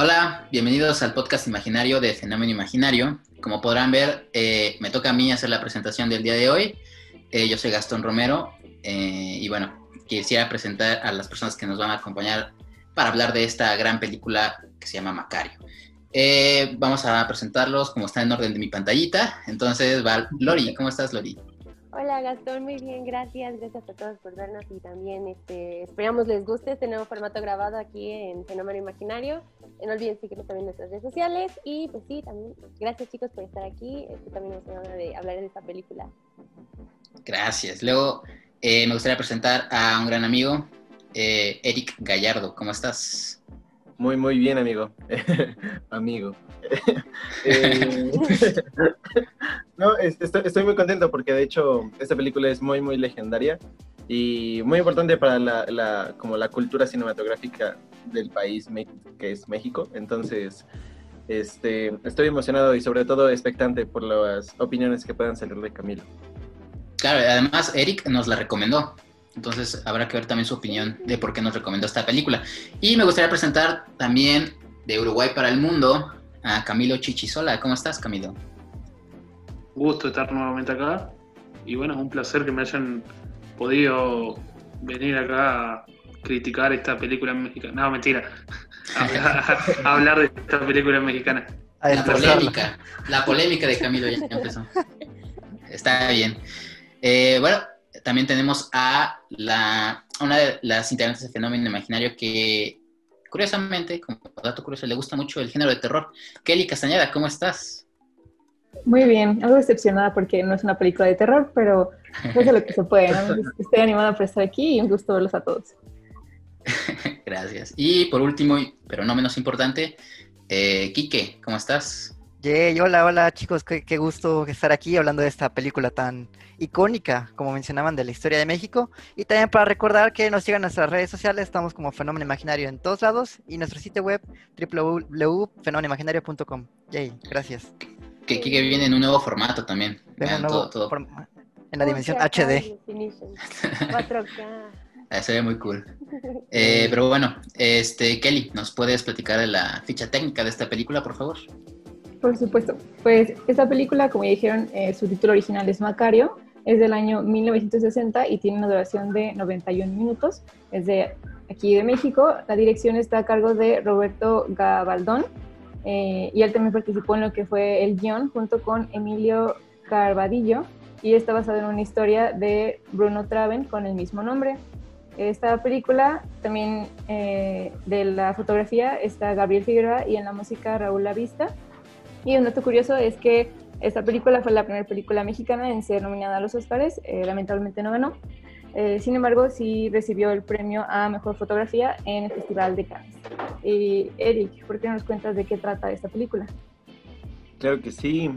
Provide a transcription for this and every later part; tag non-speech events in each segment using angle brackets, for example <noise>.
Hola, bienvenidos al podcast imaginario de Fenómeno Imaginario. Como podrán ver, eh, me toca a mí hacer la presentación del día de hoy. Eh, yo soy Gastón Romero eh, y bueno, quisiera presentar a las personas que nos van a acompañar para hablar de esta gran película que se llama Macario. Vamos a presentarlos como está en orden de mi pantallita. Entonces, va Lori, ¿cómo estás, Lori? Hola Gastón, muy bien, gracias. Gracias a todos por vernos y también este, esperamos les guste este nuevo formato grabado aquí en Fenómeno Imaginario. No olviden seguirnos también en nuestras redes sociales y pues sí, también gracias chicos por estar aquí. Este también nos van de hablar de esta película. Gracias. Luego eh, me gustaría presentar a un gran amigo, eh, Eric Gallardo. ¿Cómo estás? Muy, muy bien, amigo. <laughs> amigo. <laughs> Eh, <laughs> no, estoy, muy contento porque de hecho esta película es muy, muy legendaria y muy importante para la, como la cultura cinematográfica del país que es México. Entonces, este, estoy emocionado y sobre todo expectante por las opiniones que puedan salir de Camilo. Claro, además Eric nos la recomendó. Entonces habrá que ver también su opinión de por qué nos recomendó esta película. Y me gustaría presentar también de Uruguay para el Mundo a Camilo Chichisola. ¿Cómo estás, Camilo? Gusto estar nuevamente acá. Y bueno, es un placer que me hayan podido venir acá a criticar esta película mexicana. No, mentira. <laughs> A, hablar de esta película mexicana. La polémica. La polémica de Camilo ya empezó. Está bien. Eh, bueno, también tenemos a la, una de las integrantes de Fenómeno Imaginario que, curiosamente, como dato curioso, le gusta mucho el género de terror. Kelly Castañeda, ¿cómo estás? Muy bien, algo decepcionada porque no es una película de terror, pero es lo que se puede. <laughs> Estoy animada por estar aquí y un gusto verlos a todos. <laughs> Gracias. Y por último, pero no menos importante, eh, Quique, ¿cómo estás? Yay, hola, hola chicos, qué, qué, gusto estar aquí hablando de esta película tan icónica, como mencionaban, de la historia de México. Y también para recordar que nos sigan nuestras redes sociales, estamos como Fenómeno Imaginario en todos lados y nuestro sitio web www.fenómenoimaginario.com. Yay, gracias. Que, que viene en un nuevo formato también. en la dimensión HD. 4K. <laughs> Se ve muy cool. <laughs> Eh, pero bueno, este Kelly, ¿nos puedes platicar de la ficha técnica de esta película, por favor? Por supuesto. Pues esta película, como ya dijeron, eh, su título original es Macario, es del año 1960 y tiene una duración de 91 minutos. Es de aquí de México. La dirección está a cargo de Roberto Gabaldón eh, y él también participó en lo que fue el guion junto con Emilio Carvadillo y está basado en una historia de Bruno Traven con el mismo nombre. Esta película también eh, de la fotografía está Gabriel Figueroa y en la música Raúl Lavista. Y un dato curioso es que esta película fue la primera película mexicana en ser nominada a los Oscars, eh, lamentablemente no ganó. Eh, sin embargo, sí recibió el premio a Mejor Fotografía en el Festival de Cannes. Y Eric, ¿por qué no nos cuentas de qué trata esta película? Claro que sí.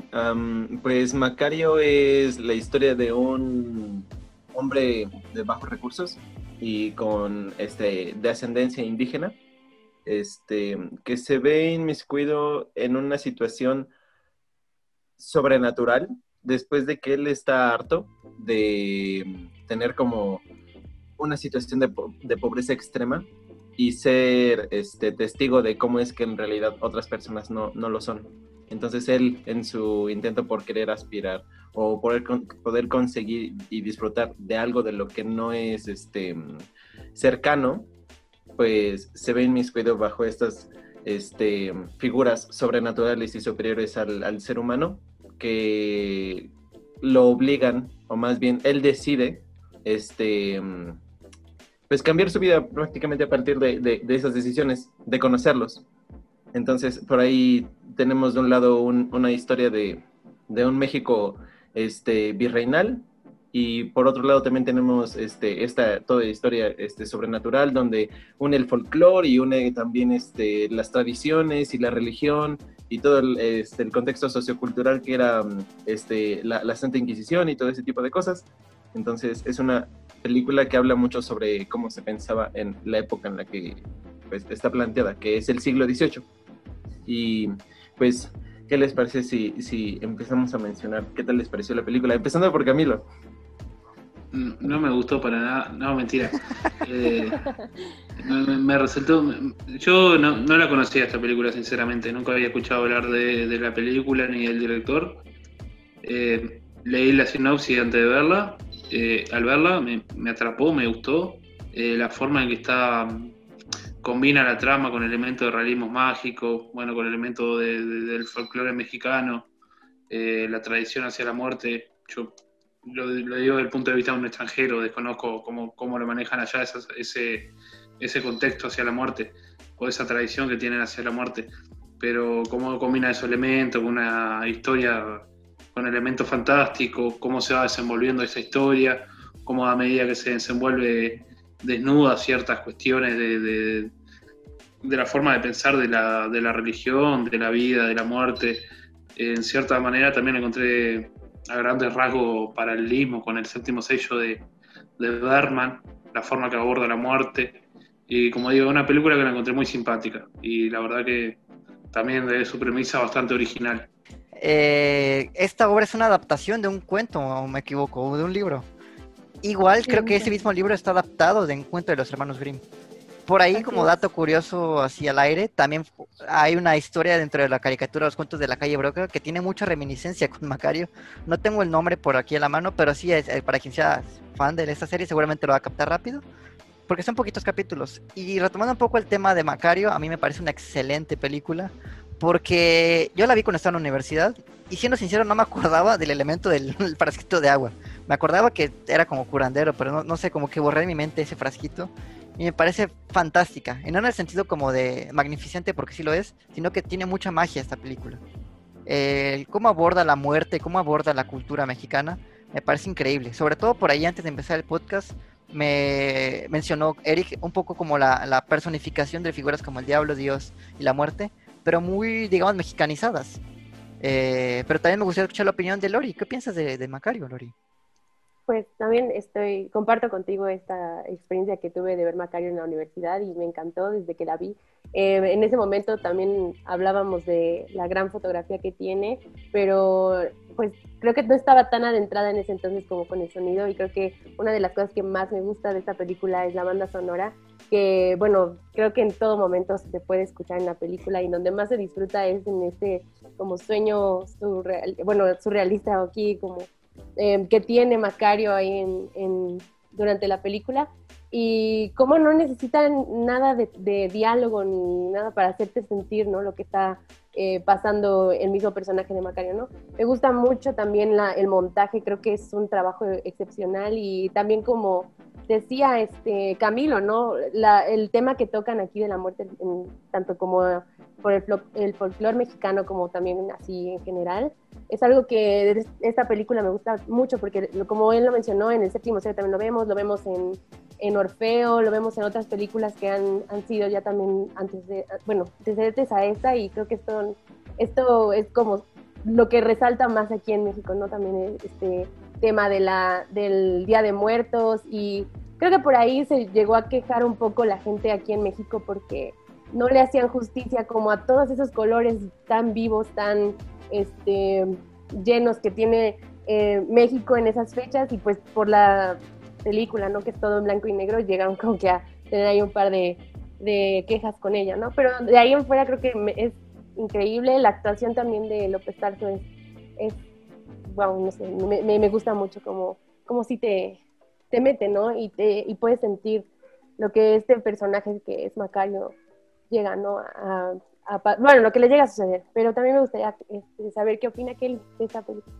pues Macario es la historia de un hombre de bajos recursos y con este de ascendencia indígena, este que se ve inmiscuido en una situación sobrenatural después de que él está harto de tener como una situación de, pobreza extrema y ser este, testigo de cómo es que en realidad otras personas no, lo son. Entonces él, en su intento por querer aspirar o poder, poder conseguir y disfrutar de algo de lo que no es este, cercano, pues se ve inmiscuido bajo estas este, figuras sobrenaturales y superiores al, ser humano que lo obligan, o más bien él decide, este, pues cambiar su vida prácticamente a partir de, de esas decisiones, de conocerlos. Entonces, por ahí tenemos de un lado una historia de, un México este, virreinal y por otro lado también tenemos este, esta toda historia este, sobrenatural donde une el folclore y une también este, las tradiciones y la religión y todo el, este, el contexto sociocultural que era este, la, la Santa Inquisición y todo ese tipo de cosas. Entonces es una película que habla mucho sobre cómo se pensaba en la época en la que pues, está planteada, que es el siglo XVIII. Y pues ¿qué les parece si, si empezamos a mencionar qué tal les pareció la película? Empezando por Camilo. No me gustó para nada, no, mentira. <laughs> Eh, me, resultó. Yo no, la conocía esta película, sinceramente. Nunca había escuchado hablar de, la película ni del director. Eh, leí la sinopsis antes de verla. Eh, al verla me, atrapó, me gustó. la forma en que está. Combina la trama con elementos de realismo mágico, bueno, con elementos del folclore mexicano, la tradición hacia la muerte. Yo lo, digo desde el punto de vista de un extranjero, desconozco cómo, cómo lo manejan allá ese, ese contexto hacia la muerte o esa tradición que tienen hacia la muerte, pero cómo combina esos elementos con una historia, con elementos fantásticos, cómo se va desenvolviendo esa historia, cómo a medida que se desenvuelve desnuda ciertas cuestiones de, de, de la forma de pensar de la, de la religión, de la vida, de la muerte. En cierta manera también encontré a grandes rasgos paralelismo con el séptimo sello de, de Berman, la forma que aborda la muerte. Y como digo, una película que la encontré muy simpática y la verdad que también de su premisa bastante original. Eh, esta obra es una adaptación de un cuento, o me equivoco, o de un libro. Igual creo que ese mismo libro está adaptado de un cuento de los hermanos Grimm. Por ahí, como dato curioso así al aire, también hay una historia dentro de la caricatura Los Cuentos de la Calle Broca que tiene mucha reminiscencia con Macario. No tengo el nombre por aquí a la mano, pero sí, es, eh, para quien sea fan de esta serie, seguramente lo va a captar rápido, porque son poquitos capítulos. Y retomando un poco el tema de Macario, a mí me parece una excelente película, porque yo la vi cuando estaba en la universidad y siendo sincero no me acordaba del elemento del <laughs> frasquito de agua. Me acordaba que era como curandero, pero no, no sé, como que borré en mi mente ese frasquito y me parece fantástica. Y no en el sentido como de magnificente, porque sí lo es, sino que tiene mucha magia esta película. cómo aborda la muerte, cómo aborda la cultura mexicana, me parece increíble. Sobre todo por ahí, antes de empezar el podcast, me mencionó Eric un poco como la, personificación de figuras como el diablo, Dios y la muerte, pero muy, digamos, mexicanizadas. Eh, pero también me gustaría escuchar la opinión de Lori. ¿Qué piensas de, de Macario, Lori? Pues también estoy, comparto contigo esta experiencia que tuve de ver Macario en la universidad y me encantó desde que la vi. Eh, en ese momento también hablábamos de la gran fotografía que tiene, pero pues creo que no estaba tan adentrada en ese entonces como con el sonido y creo que una de las cosas que más me gusta de esta película es la banda sonora, que bueno, creo que en todo momento se puede escuchar en la película y donde más se disfruta es en este como sueño surreal, bueno, surrealista aquí como Em, que tiene Macario ahí en, durante la película y cómo no necesitan nada de, diálogo ni nada para hacerte sentir ¿no? lo que está eh, pasando el mismo personaje de Macario. ¿no? Me gusta mucho también el montaje, creo que es un trabajo excepcional y también como decía este Camilo, ¿no? el tema que tocan aquí de la muerte, tanto como por el, el folclore mexicano como también así en general, es algo que esta película me gusta mucho porque como él lo mencionó, en el séptimo sello también lo vemos, lo vemos en, en, Orfeo, lo vemos en otras películas que han, han sido ya también antes de, bueno, antecedentes a esta y creo que esto, esto es como lo que resalta más aquí en México, ¿no? También este tema de la, del Día de Muertos y creo que por ahí se llegó a quejar un poco la gente aquí en México porque no le hacían justicia como a todos esos colores tan vivos, tan este, llenos que tiene eh, México en esas fechas y pues por la película, ¿no? Que es todo en blanco y negro, llegaron como que a tener ahí un par de, quejas con ella, ¿no? Pero de ahí en fuera creo que es increíble, la actuación también de López Tarso es, es wow, no sé, me, gusta mucho como, como si te, te mete, ¿no? Y, te, y puedes sentir lo que este personaje que es Macario llega, ¿no? Bueno, lo que le llega a suceder, pero también me gustaría este, saber qué opina Kelly de esta película.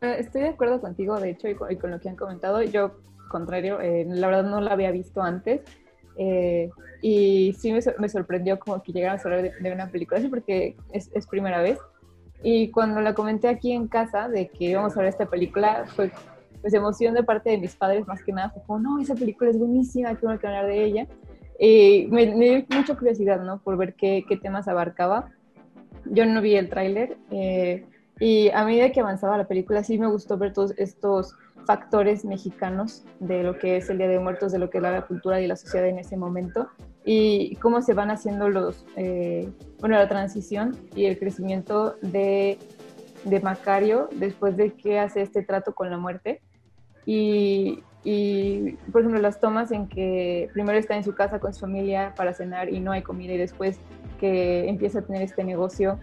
Eh, estoy de acuerdo contigo, de hecho, y con, lo que han comentado. Yo, contrario, eh, la verdad no la había visto antes. Eh, y sí me, sorprendió como que llegaran a hablar de, una película así porque es, es, primera vez. Y cuando la comenté aquí en casa de que íbamos a ver esta película, fue pues emoción de parte de mis padres más que nada. Fue como, no, esa película es buenísima, quiero que hablar de ella. Y me, dio mucha curiosidad, ¿no? Por ver qué, qué, temas abarcaba. Yo no vi el tráiler, eh, Y a medida que avanzaba la película, sí me gustó ver todos estos factores mexicanos de lo que es el Día de Muertos, de lo que es la cultura y la sociedad en ese momento, y cómo se van haciendo los, eh, bueno, la transición y el crecimiento de, de Macario después de que hace este trato con la muerte. Y, y, por ejemplo, las tomas en que primero está en su casa con su familia para cenar y no hay comida y después que empieza a tener este negocio,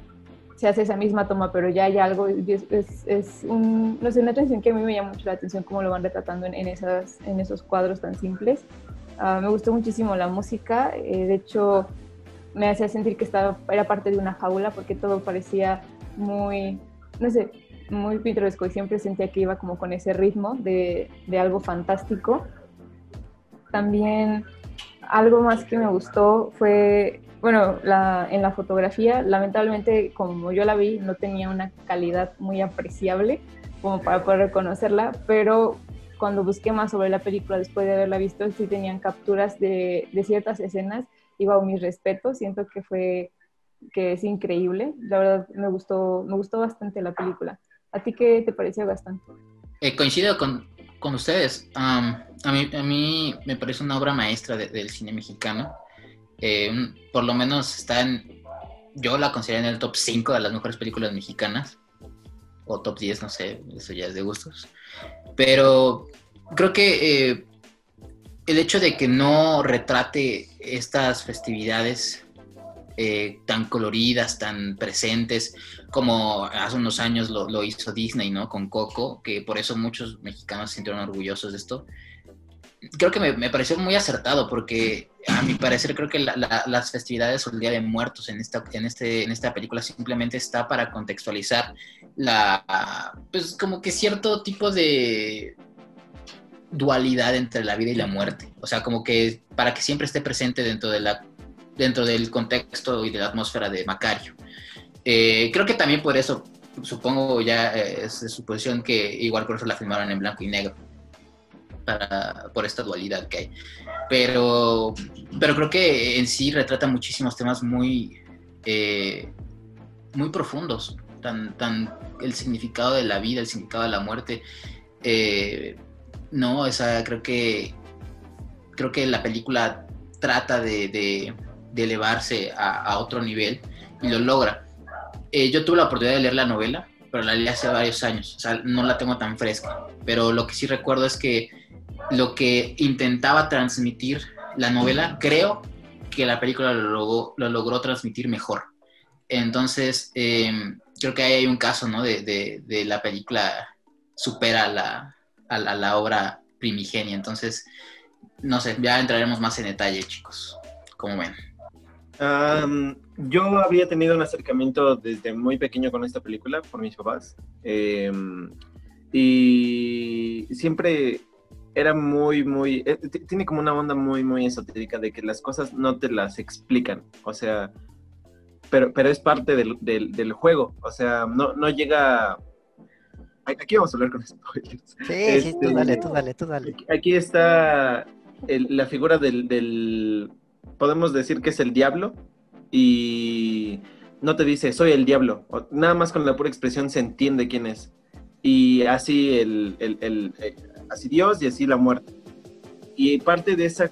se hace esa misma toma, pero ya hay algo, es, es, un, no sé, una atención que a mí me llama mucho la atención cómo lo van retratando en, en esas, en esos cuadros tan simples. Uh, me gustó muchísimo la música, eh, de hecho me hacía sentir que estaba, era parte de una jaula porque todo parecía muy, no sé, muy pintoresco y siempre sentía que iba como con ese ritmo de, de algo fantástico. También algo más que me gustó fue, bueno, la, en la fotografía, lamentablemente como yo la vi, no tenía una calidad muy apreciable como para poder reconocerla, pero cuando busqué más sobre la película después de haberla visto, sí tenían capturas de, de ciertas escenas y bajo mis respetos, siento que fue que es increíble, la verdad me gustó, me gustó bastante la película. ¿A ti qué te pareció bastante? Eh, coincido con, ustedes. A, mí, a mí me parece una obra maestra de, del cine mexicano. Eh, por lo menos está en, yo la considero en el top 5 de las mejores películas mexicanas, o top 10, no sé, eso ya es de gustos. Pero creo que eh, el hecho de que no retrate estas festividades eh, tan coloridas, tan presentes, como hace unos años lo, lo, hizo Disney, ¿no? Con Coco, que por eso muchos mexicanos se sintieron orgullosos de esto. Creo que me, me, pareció muy acertado, porque a mi parecer creo que la, la, las festividades o el Día de Muertos en esta, en, este, en esta película simplemente está para contextualizar la, pues como que cierto tipo de dualidad entre la vida y la muerte. O sea, como que para que siempre esté presente dentro, de la, dentro del contexto y de la atmósfera de Macario. Eh, creo que también por eso, supongo ya eh, es de suposición que igual por eso la filmaron en blanco y negro, para, por esta dualidad que hay. Pero, pero creo que en sí retrata muchísimos temas muy, eh, muy profundos, tan, tan el significado de la vida, el significado de la muerte. No, o sea, creo que creo que la película trata de, de elevarse a, a, otro nivel y lo logra. Eh, yo tuve la oportunidad de leer la novela, pero la leí hace varios años, o sea, no la tengo tan fresca, pero lo que sí recuerdo es que lo que intentaba transmitir la novela, creo que la película lo logró, lo logró transmitir mejor. Entonces, eh, creo que ahí hay un caso, ¿no? De, de, de la película supera la, a, a la obra primigenia. Entonces, no sé, ya entraremos más en detalle, chicos. ¿Cómo ven? Um, yo había tenido un acercamiento desde muy pequeño con esta película por mis papás. Eh, y siempre era muy, muy... Eh, tiene como una onda muy, muy esotérica de que las cosas no te las explican. O sea, pero, pero es parte del, del, del juego. O sea, no, no llega... Aquí vamos a hablar con spoilers. Sí, este, sí, tú dale, tú dale, tú dale. Aquí está el, la figura del, del, podemos decir que es el diablo, y no te dice, soy el diablo. Nada más con la pura expresión se entiende quién es. Y así, el, el, el, así Dios y así la muerte. Y parte de esa,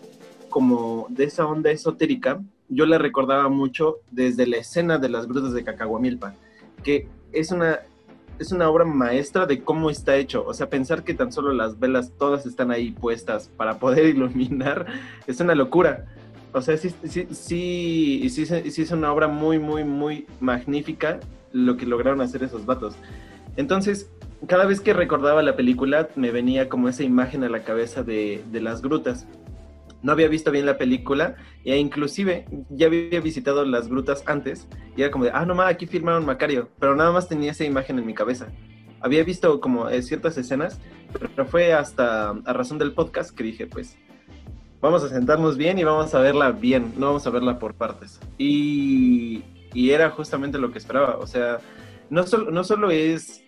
como, de esa onda esotérica, yo la recordaba mucho desde la escena de las grutas de Cacahuamilpa, que es una, es una obra maestra de cómo está hecho. O sea, pensar que tan solo las velas todas están ahí puestas para poder <laughs> iluminar es una locura. O sea, sí, sí, sí, sí, es una obra muy, muy, muy magnífica lo que lograron hacer esos vatos. Entonces, cada vez que recordaba la película, me venía como esa imagen a la cabeza de, de las grutas. No había visto bien la película e inclusive ya había visitado las grutas antes y era como de, ah, no más, aquí filmaron Macario, pero nada más tenía esa imagen en mi cabeza. Había visto como eh, ciertas escenas, pero fue hasta a razón del podcast que dije, pues, vamos a sentarnos bien y vamos a verla bien, no vamos a verla por partes. Y, era justamente lo que esperaba, o sea, no, solo es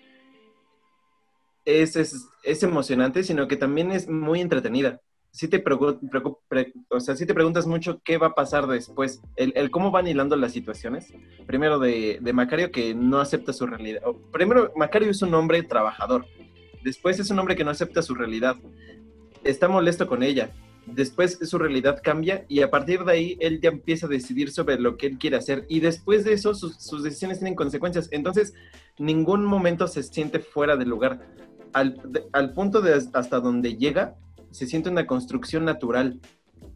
es, emocionante, sino que también es muy entretenida. sí te, o sea, sí te preguntas mucho qué va a pasar después, el, cómo van hilando las situaciones. Primero de, Macario que no acepta su realidad. primero, Macario es un hombre trabajador. Después es un hombre que no acepta su realidad. Está molesto con ella. Después su realidad cambia y a partir de ahí él ya empieza a decidir sobre lo que él quiere hacer. Y después de eso sus, decisiones tienen consecuencias. Entonces, ningún momento se siente fuera de lugar. Al, al punto de hasta donde llega, se siente una construcción natural.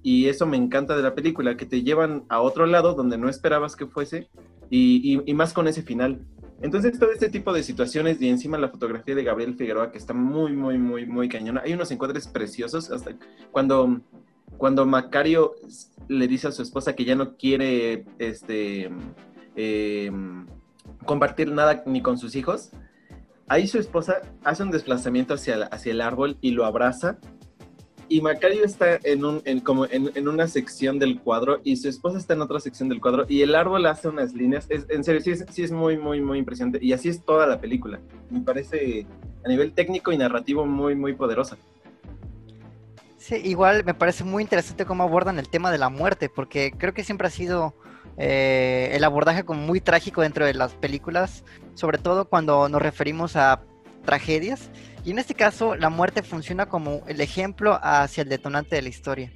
Y eso me encanta de la película, que te llevan a otro lado donde no esperabas que fuese y- y más con ese final. Entonces, todo este tipo de situaciones y encima la fotografía de Gabriel Figueroa, que está muy, muy, muy, muy cañona. Hay unos encuadres preciosos, hasta cuando, cuando Macario le dice a su esposa que ya no quiere este, eh, compartir nada ni con sus hijos. Ahí su esposa hace un desplazamiento hacia, hacia el árbol y lo abraza. Y Macario está en, un, como en, en una sección del cuadro y su esposa está en otra sección del cuadro y el árbol hace unas líneas. En serio, sí es, sí es muy, muy, muy impresionante. Y así es toda la película. Me parece a nivel técnico y narrativo muy, muy poderosa. Sí, igual me parece muy interesante cómo abordan el tema de la muerte, porque creo que siempre ha sido eh, el abordaje como muy trágico dentro de las películas, sobre todo cuando nos referimos a tragedias. Y en este caso, la muerte funciona como el ejemplo hacia el detonante de la historia.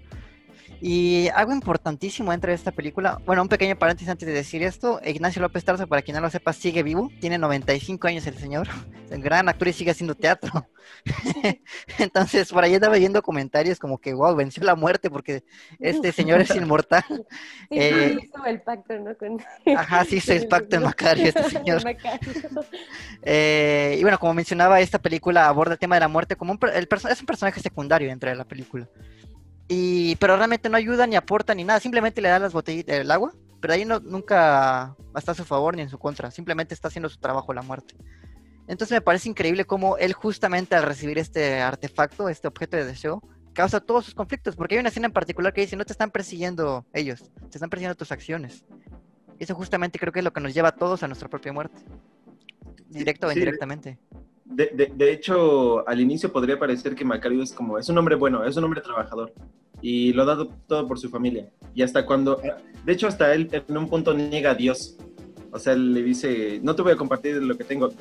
Y algo importantísimo dentro de esta película, bueno, un pequeño paréntesis antes de decir esto, Ignacio López Tarso, para quien no lo sepa, sigue vivo, tiene 95 años el señor, <laughs> es un gran actor y sigue haciendo teatro. <laughs> Entonces, por ahí andaba viendo comentarios como que, wow, venció la muerte porque este señor es inmortal. <laughs> Sí, Eh, hizo el pacto, ¿no? Con, Ajá, sí hizo el pacto en Macario este señor. Macario. Eh, y bueno, como mencionaba, esta película aborda el tema de la muerte como un, el es un personaje secundario dentro de la película. Y, pero realmente no ayuda ni aporta ni nada, simplemente le da las botellitas del agua, pero ahí no, nunca está a su favor ni en su contra, simplemente está haciendo su trabajo la muerte. Entonces me parece increíble cómo él justamente al recibir este artefacto, este objeto de deseo, causa todos sus conflictos, porque hay una escena en particular que dice, no te están persiguiendo ellos, te están persiguiendo tus acciones. Eso justamente creo que es lo que nos lleva a todos a nuestra propia muerte, directo o Sí, indirectamente. De, de- de hecho, al inicio podría parecer que Macario es como, es un hombre bueno, es un hombre trabajador y lo dado todo por su familia. Y hasta cuando, de hecho, hasta él en un punto niega a Dios. O sea, le dice, no te voy a compartir lo que tengo.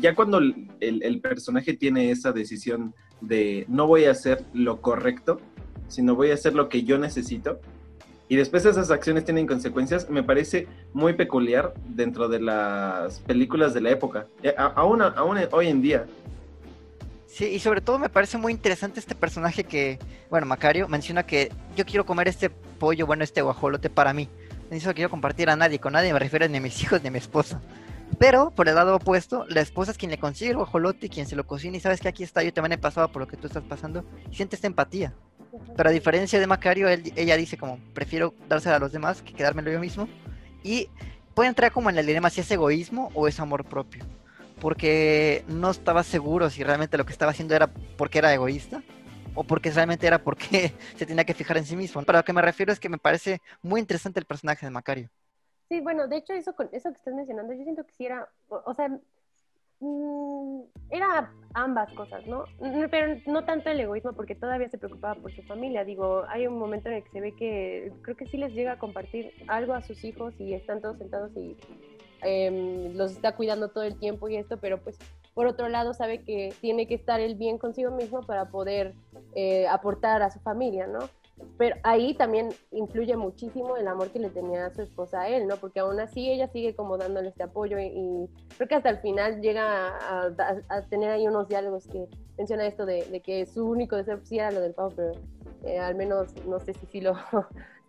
Ya cuando el, el- personaje tiene esa decisión de no voy a hacer lo correcto, sino voy a hacer lo que yo necesito, y después esas acciones tienen consecuencias, me parece muy peculiar dentro de las películas de la época, Eh, aún, aún hoy en día. Sí, y sobre todo me parece muy interesante este personaje que, bueno, Macario menciona que yo quiero comer este pollo, bueno, este guajolote para mí. No lo quiero compartir a nadie, con nadie me refiero ni a mis <laughs> hijos ni a mi esposa. Pero, por el lado opuesto, la esposa es quien le consigue el guajolote y quien se lo cocina y sabes que aquí está, yo también he pasado por lo que tú estás pasando y siente esta empatía. Pero a diferencia de Macario, él- ella dice como, prefiero dársela a los demás que quedármelo yo mismo. Y puede entrar como en el dilema si es egoísmo o es amor propio. Porque no estaba seguro si realmente lo que estaba haciendo era porque era egoísta o porque realmente era porque <laughs> se tenía que fijar en sí mismo. Pero a lo que me refiero es que me parece muy interesante el personaje de Macario. Sí, bueno, de hecho, eso, eso que estás mencionando, yo siento que sí era, o, o sea, mm, era ambas cosas, ¿no? Mm, Pero no tanto el egoísmo, porque todavía se preocupaba por su familia. Digo, hay un momento en el que se ve que creo que sí les llega a compartir algo a sus hijos y están todos sentados y em, los está cuidando todo el tiempo y esto, pero pues por otro lado sabe que tiene que estar él bien consigo mismo para poder eh, aportar a su familia, ¿no? Pero ahí también influye muchísimo el amor que le tenía a su esposa a él, ¿no? Porque aún así ella sigue como dándole este apoyo y, y creo que hasta el final llega a, a- a tener ahí unos diálogos que menciona esto de, de que su único deseo pues, sí era lo del pavo, pero eh, al menos no sé si sí lo...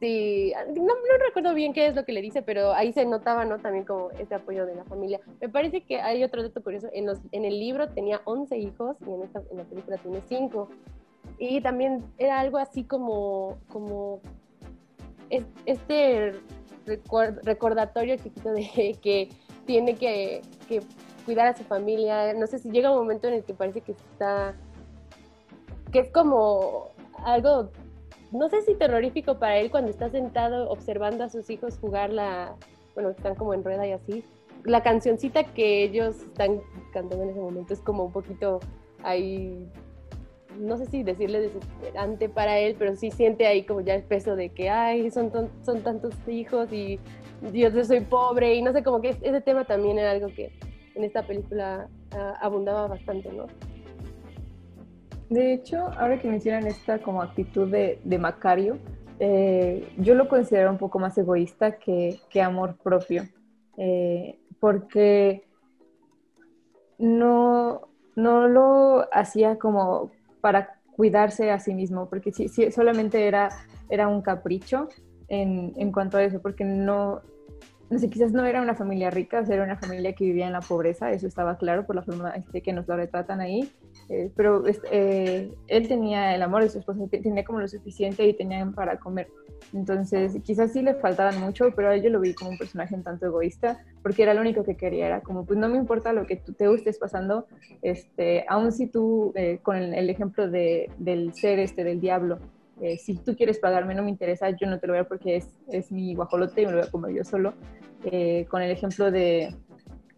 Sí, no, recuerdo bien qué es lo que le dice, pero ahí se notaba, ¿no? También como ese apoyo de la familia. Me parece que hay otro dato curioso. En, los, en el libro tenía 11 hijos y en, esta, en la película tiene 5. Y también era algo así como, como es- este recordatorio chiquito de <laughs> que tiene que, que cuidar a su familia. No sé si llega un momento en el que parece que está, que es como algo, no sé si terrorífico para él cuando está sentado observando a sus hijos jugar la, bueno, están como en rueda y así. La cancioncita que ellos están cantando en ese momento es como un poquito ahí no sé si decirle desesperante para él, pero sí siente ahí como ya el peso de que, ay, son, son tantos hijos y yo soy pobre y no sé, como que ese tema también era algo que en esta película ah, abundaba bastante, ¿no? De hecho, ahora que mencionan esta como actitud de, Macario, eh, yo lo considero un poco más egoísta que, que amor propio, eh, porque no, no lo hacía como para cuidarse a sí mismo, porque solamente era, era un capricho en, en, cuanto a eso, porque no, no sé, quizás no era una familia rica, era una familia que vivía en la pobreza, eso estaba claro por la forma este, que nos lo retratan ahí, eh, pero eh, él tenía el amor de su esposa, tenía como lo suficiente y tenían para comer. Entonces, quizás sí le faltaban mucho, pero yo lo vi como un personaje un tanto egoísta, porque era lo único que quería, era como, pues no me importa lo que tú te estés pasando, este, aun si tú, eh, con el, el ejemplo de, del ser este, del diablo, eh, si tú quieres pagarme, no me interesa, yo no te lo voy a porque es, es mi guajolote y me lo voy a comer yo solo. Eh, con el ejemplo de,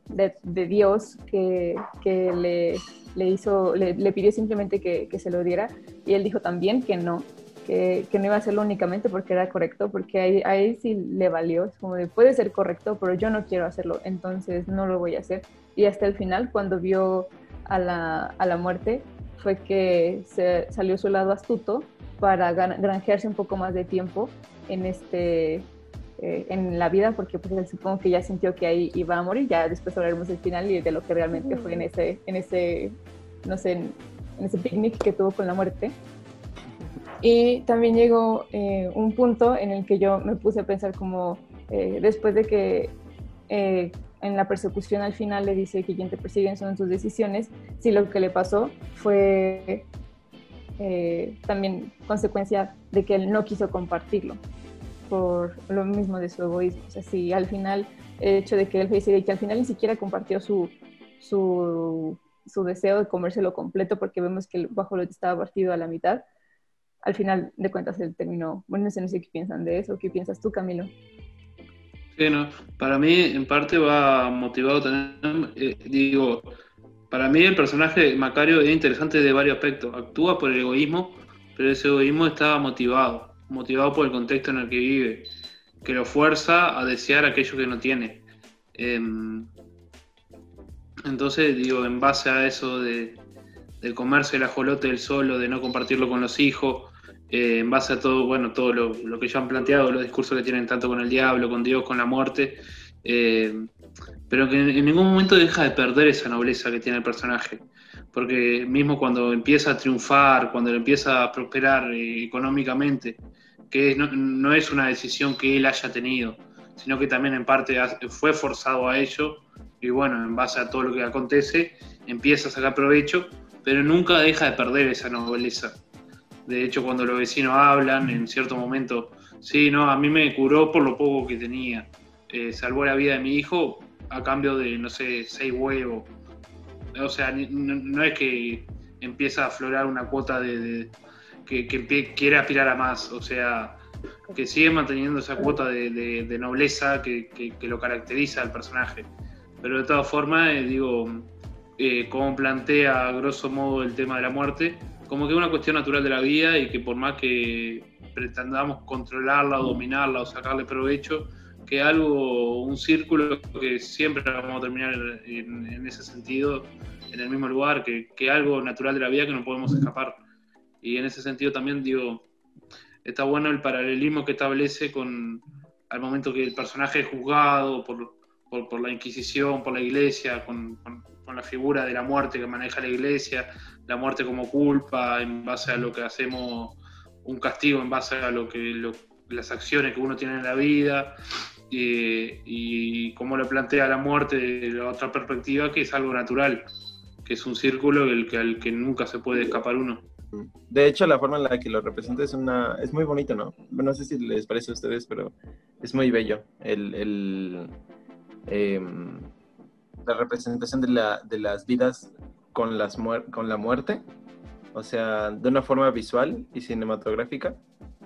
de, Dios que, que le, le, hizo, le, le pidió simplemente que, que, se lo diera y él dijo también que no, que, que, no iba a hacerlo únicamente porque era correcto, porque a él, a él sí le valió, es como de puede ser correcto, pero yo no quiero hacerlo, entonces no lo voy a hacer. Y hasta el final, cuando vio a la, a la muerte, fue que se salió su lado astuto para granjearse un poco más de tiempo en este eh, en la vida porque pues supongo que ya sintió que ahí iba a morir. Ya después hablaremos del final y de lo que realmente fue en ese en ese no sé en, en ese picnic que tuvo con la muerte. Y también llegó eh, un punto en el que yo me puse a pensar como eh, después de que eh, en la persecución al final le dice que quien te persiguen son tus decisiones, si lo que le pasó fue eh, también consecuencia de que él no quiso compartirlo por lo mismo de su egoísmo. O sea, si al final, el hecho de que él decide que al final ni siquiera compartió su, su, su, deseo de comérselo completo porque vemos que el guajolote estaba partido a la mitad, al final de cuentas él terminó, bueno, no sé, no sé qué piensan de eso, ¿qué piensas tú, Camilo? Sí, no, para mí en parte va motivado también, eh, digo, para mí el personaje Macario es interesante de varios aspectos. Actúa por el egoísmo, pero ese egoísmo está motivado, motivado por el contexto en el que vive, que lo fuerza a desear aquello que no tiene. Em, entonces, digo, en base a eso de, comerse el ajolote del solo, de no compartirlo con los hijos, eh, en base a todo, bueno, todo lo, lo, que ya han planteado, los discursos que tienen tanto con el diablo, con Dios, con la muerte, eh, pero que en ningún momento deja de perder esa nobleza que tiene el personaje. Porque mismo cuando empieza a triunfar, cuando empieza a prosperar eh, económicamente, que no, es una decisión que él haya tenido, sino que también en parte fue forzado a ello, y bueno, en base a todo lo que acontece, empieza a sacar provecho, pero nunca deja de perder esa nobleza. De hecho, cuando los vecinos hablan, en cierto momento, sí, no, a mí me curó por lo poco que tenía, eh, salvó la vida de mi hijo, a cambio de, no sé, seis huevos. O sea, no, es que empieza a aflorar una cuota de que, que, quiere aspirar a más, o sea, que sigue manteniendo esa cuota de, de nobleza que, que, lo caracteriza al personaje. Pero de todas formas, eh, digo, eh, como plantea a grosso modo el tema de la muerte, como que es una cuestión natural de la vida y que por más que pretendamos controlarla dominarla o sacarle provecho, que algo, un círculo que siempre vamos a terminar en, en ese sentido, en el mismo lugar, que, que, algo natural de la vida que no podemos escapar. Y en ese sentido también digo, está bueno el paralelismo que establece con al momento que el personaje es juzgado por, por, la Inquisición, por la Iglesia, con, con, la figura de la muerte que maneja la Iglesia, la muerte como culpa en base a lo que hacemos, un castigo en base a lo que las acciones que uno tiene en la vida y, y cómo lo plantea la muerte de la otra perspectiva, que es algo natural, que es un círculo el que, al que nunca se puede escapar uno. De hecho, la forma en la que lo representa es, una, es muy bonito, ¿no? No sé si les parece a ustedes, pero es muy bello. El, el eh, la representación de, la, de, las vidas con, las muer con la muerte, o sea, de una forma visual y cinematográfica,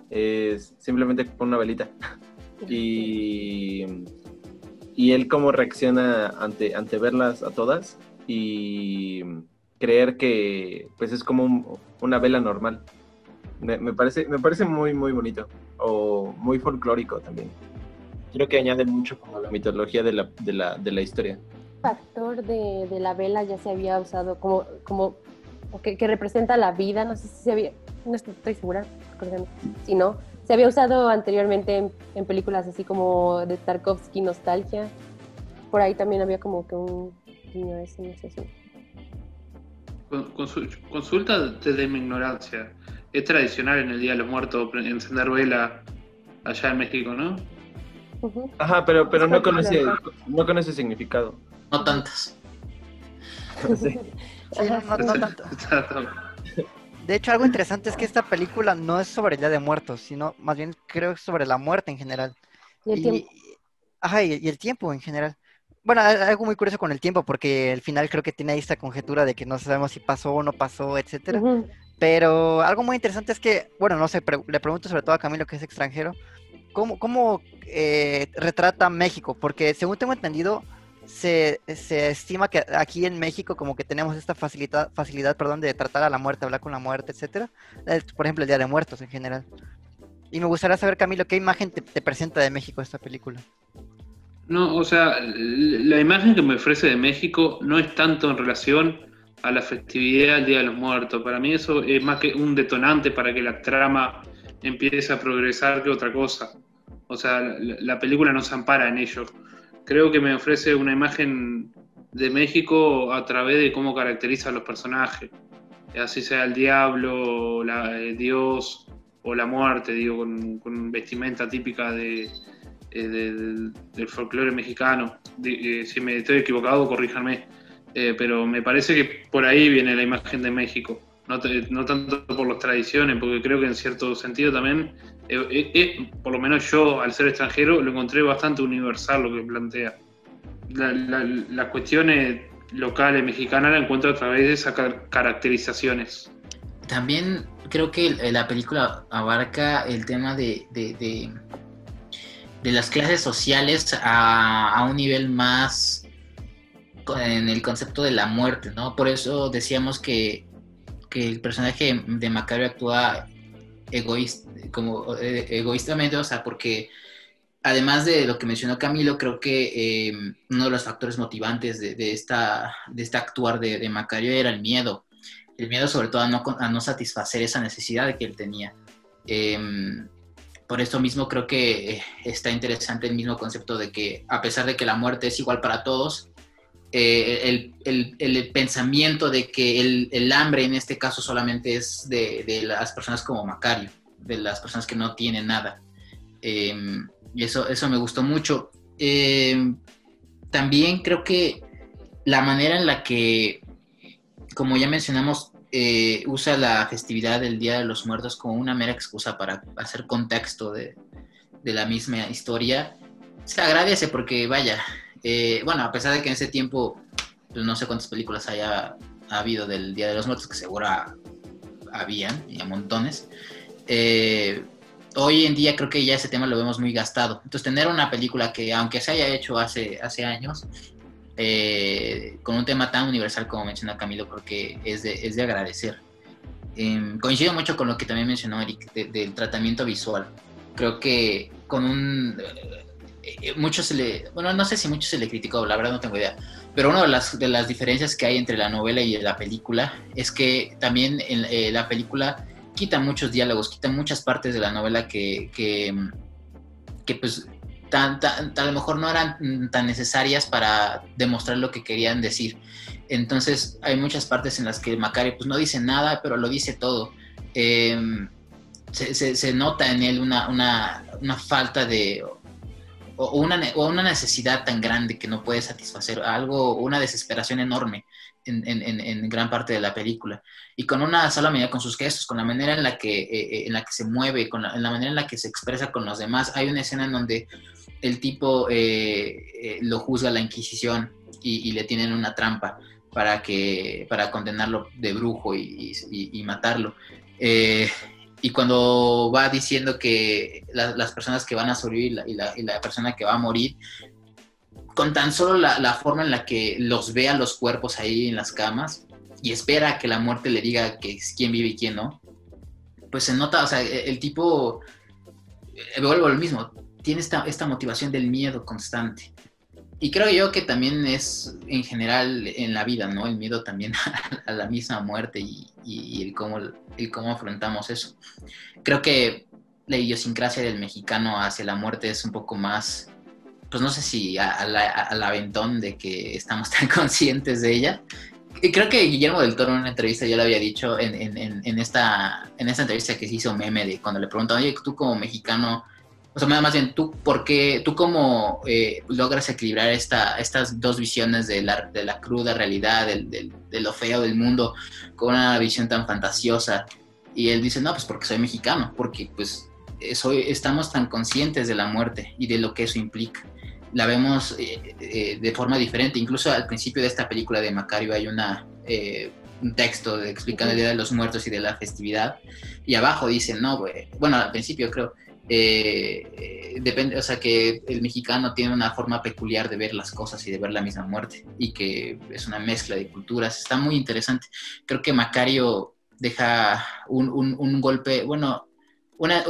es simplemente con una velita. <laughs> y, y él cómo reacciona ante, ante verlas a todas y, creer que pues es como un- una vela normal. Me, me parece, me parece muy, muy bonito. O muy folclórico también. Creo que añade mucho como a la mitología de la, de la, de la historia. factor de, de la vela ya se había usado como, como que, que representa la vida, no sé si se había, no estoy, estoy segura, si no, se había usado anteriormente en, en películas así como de Tarkovsky, Nostalgia, por ahí también había como que un guiño a eso, no sé si. Con- consul- Consulta desde mi ignorancia. Es tradicional en el Día de los Muertos encender vela allá en México, ¿no? Ajá, pero, pero no claro. no conoce significado. No tantas. <laughs> Sí. Sí, no, no- <laughs> De hecho, algo interesante es que esta película no es sobre el Día de Muertos, sino más bien creo que es sobre la muerte en general. Y el Y- tiempo. ajá, y, y el tiempo en general. Bueno, algo muy curioso con el tiempo, porque al final creo que tiene ahí esta conjetura de que no sabemos si pasó o no pasó, etcétera. Ujú. Pero algo muy interesante es que, bueno, no sé, pre- le pregunto sobre todo a Camilo, que es extranjero, ¿cómo, cómo eh, retrata México? Porque según tengo entendido, se, se estima que aquí en México como que tenemos esta facilidad, facilidad perdón, de tratar a la muerte, hablar con la muerte, etcétera. Por ejemplo, el Día de Muertos en general. Y me gustaría saber, Camilo, ¿qué imagen te, te presenta de México esta película? No, o sea, la imagen que me ofrece de México no es tanto en relación a la festividad del Día de los Muertos. Para mí eso es más que un detonante para que la trama empiece a progresar que otra cosa. O sea, la, la película no se ampara en ello. Creo que me ofrece una imagen de México a través de cómo caracteriza a los personajes. Así sea el diablo, la, eh, Dios o la muerte, digo, con vestimenta típica de, eh, del, del folclore mexicano. Di- eh, si me estoy equivocado, corríjanme. Eh, pero me parece que por ahí viene la imagen de México. No, no tanto por las tradiciones, porque creo que en cierto sentido también, eh, eh, eh, por lo menos yo, al ser extranjero, lo encontré bastante universal lo que plantea. La- la- las cuestiones locales mexicanas la encuentro a través de esas car- caracterizaciones. También creo que la película abarca el tema de, de, de- de las clases sociales a, a un nivel más en el concepto de la muerte, ¿no? Por eso decíamos que, que el personaje de Macario actúa egoísta, como, eh, egoístamente, o sea, porque además de lo que mencionó Camilo, creo que eh, uno de los factores motivantes de, de esta, de este actuar de, Macario era el miedo el miedo sobre todo a no, a no satisfacer esa necesidad que él tenía. Em, por esto mismo creo que eh, está interesante el mismo concepto de que a pesar de que la muerte es igual para todos, eh, el, el- el pensamiento de que el, el hambre en este caso solamente es de, de las personas como Macario, de las personas que no tienen nada. Em, y eso, eso me gustó mucho. Em, también creo que la manera en la que como ya mencionamos, eh, usa la festividad del Día de los Muertos como una mera excusa para hacer contexto de, la misma historia. Se agradece porque, vaya, eh, bueno, a pesar de que en ese tiempo, pues, no sé cuántas películas haya habido del Día de los Muertos, que seguro ha- habían, y a montones, eh, hoy en día creo que ya ese tema lo vemos muy gastado. Entonces, tener una película que, aunque se haya hecho hace años, eh, con un tema tan universal como menciona Camilo, creo que es de, es de agradecer. Eh, coincido mucho con lo que también mencionó Eric de- del tratamiento visual. Creo que con un... eh, se le... Bueno, no sé si mucho se le criticó, la verdad no tengo idea. Pero una de las, de las diferencias que hay entre la novela y la película es que también en eh, la película quita muchos diálogos, quita muchas partes de la novela que, que, que pues tan, tan- a lo mejor no eran tan necesarias para demostrar lo que querían decir. Entonces hay muchas partes en las que Macario pues no dice nada, pero lo dice todo. Eh, se, se- se nota en él una, una- una falta de... O una, o una necesidad tan grande que no puede satisfacer, algo, una desesperación enorme en, en- en- en gran parte de la película. Y con una sola medida, con sus gestos, con la manera en la que, eh, eh, en la que se mueve, con la, en la manera en la que se expresa con los demás. Hay una escena en donde el tipo eh, eh, lo juzga la Inquisición y, le tienen una trampa para, que, para condenarlo de brujo y, matarlo. Eh, y cuando va diciendo que la- las personas que van a sobrevivir y la, persona que va a morir, con tan solo la, forma en la que los ve a los cuerpos ahí en las camas, y espera que la muerte le diga que quién vive y quién no, pues se nota, o sea, el tipo, vuelvo lo mismo, tiene esta, esta motivación del miedo constante. Y creo yo que también es en general en la vida, ¿no? El miedo también <laughs> a la misma muerte y, y el, cómo, el cómo afrontamos eso. Creo que la idiosincrasia del mexicano hacia la muerte es un poco más, pues no sé si al aventón de que estamos tan <laughs> conscientes de ella. Y creo que Guillermo del Toro en una entrevista ya lo había dicho en, en, en, esta, en esta entrevista que se hizo meme de cuando le preguntan, oye, tú como mexicano, o sea, más bien, ¿tú por qué, tú cómo eh, logras equilibrar esta, estas dos visiones de la, de la cruda realidad, del, del, de lo feo del mundo, con una visión tan fantasiosa? Y él dice, no, pues porque soy mexicano, porque pues soy, estamos tan conscientes de la muerte y de lo que eso implica. La vemos eh, eh, de forma diferente. Incluso al principio de esta película de Macario hay una, un texto explicando el Día de los Muertos y de la festividad. Y abajo dice, no, bueno, al principio creo, eh, depende, o sea, que el mexicano tiene una forma peculiar de ver las cosas y de ver la misma muerte y que es una mezcla de culturas. Está muy interesante. Creo que Macario deja un, golpe, bueno, una,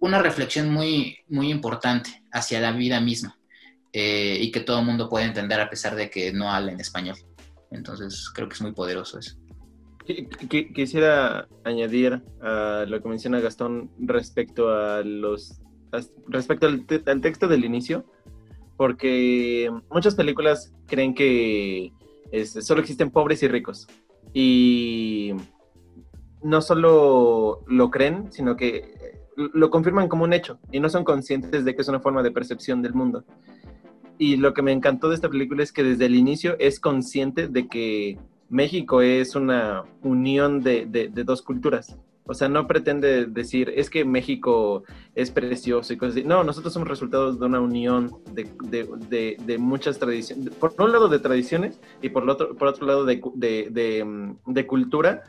una, reflexión muy, muy importante hacia la vida misma eh, y que todo el mundo puede entender a pesar de que no habla en español. Entonces creo que es muy poderoso eso. Quisiera añadir a lo que menciona Gastón respecto a respecto al, texto del inicio, porque muchas películas creen que solo existen pobres y ricos. Y no solo lo creen, sino que lo confirman como un hecho y no son conscientes de que es una forma de percepción del mundo. Y lo que me encantó de esta película es que desde el inicio es consciente de que México es una unión de, dos culturas. O sea, no pretende decir, es que México es precioso y cosas así. No, nosotros somos resultados de una unión de, muchas tradiciones. Por un lado de tradiciones y por, otro, por otro lado de, cultura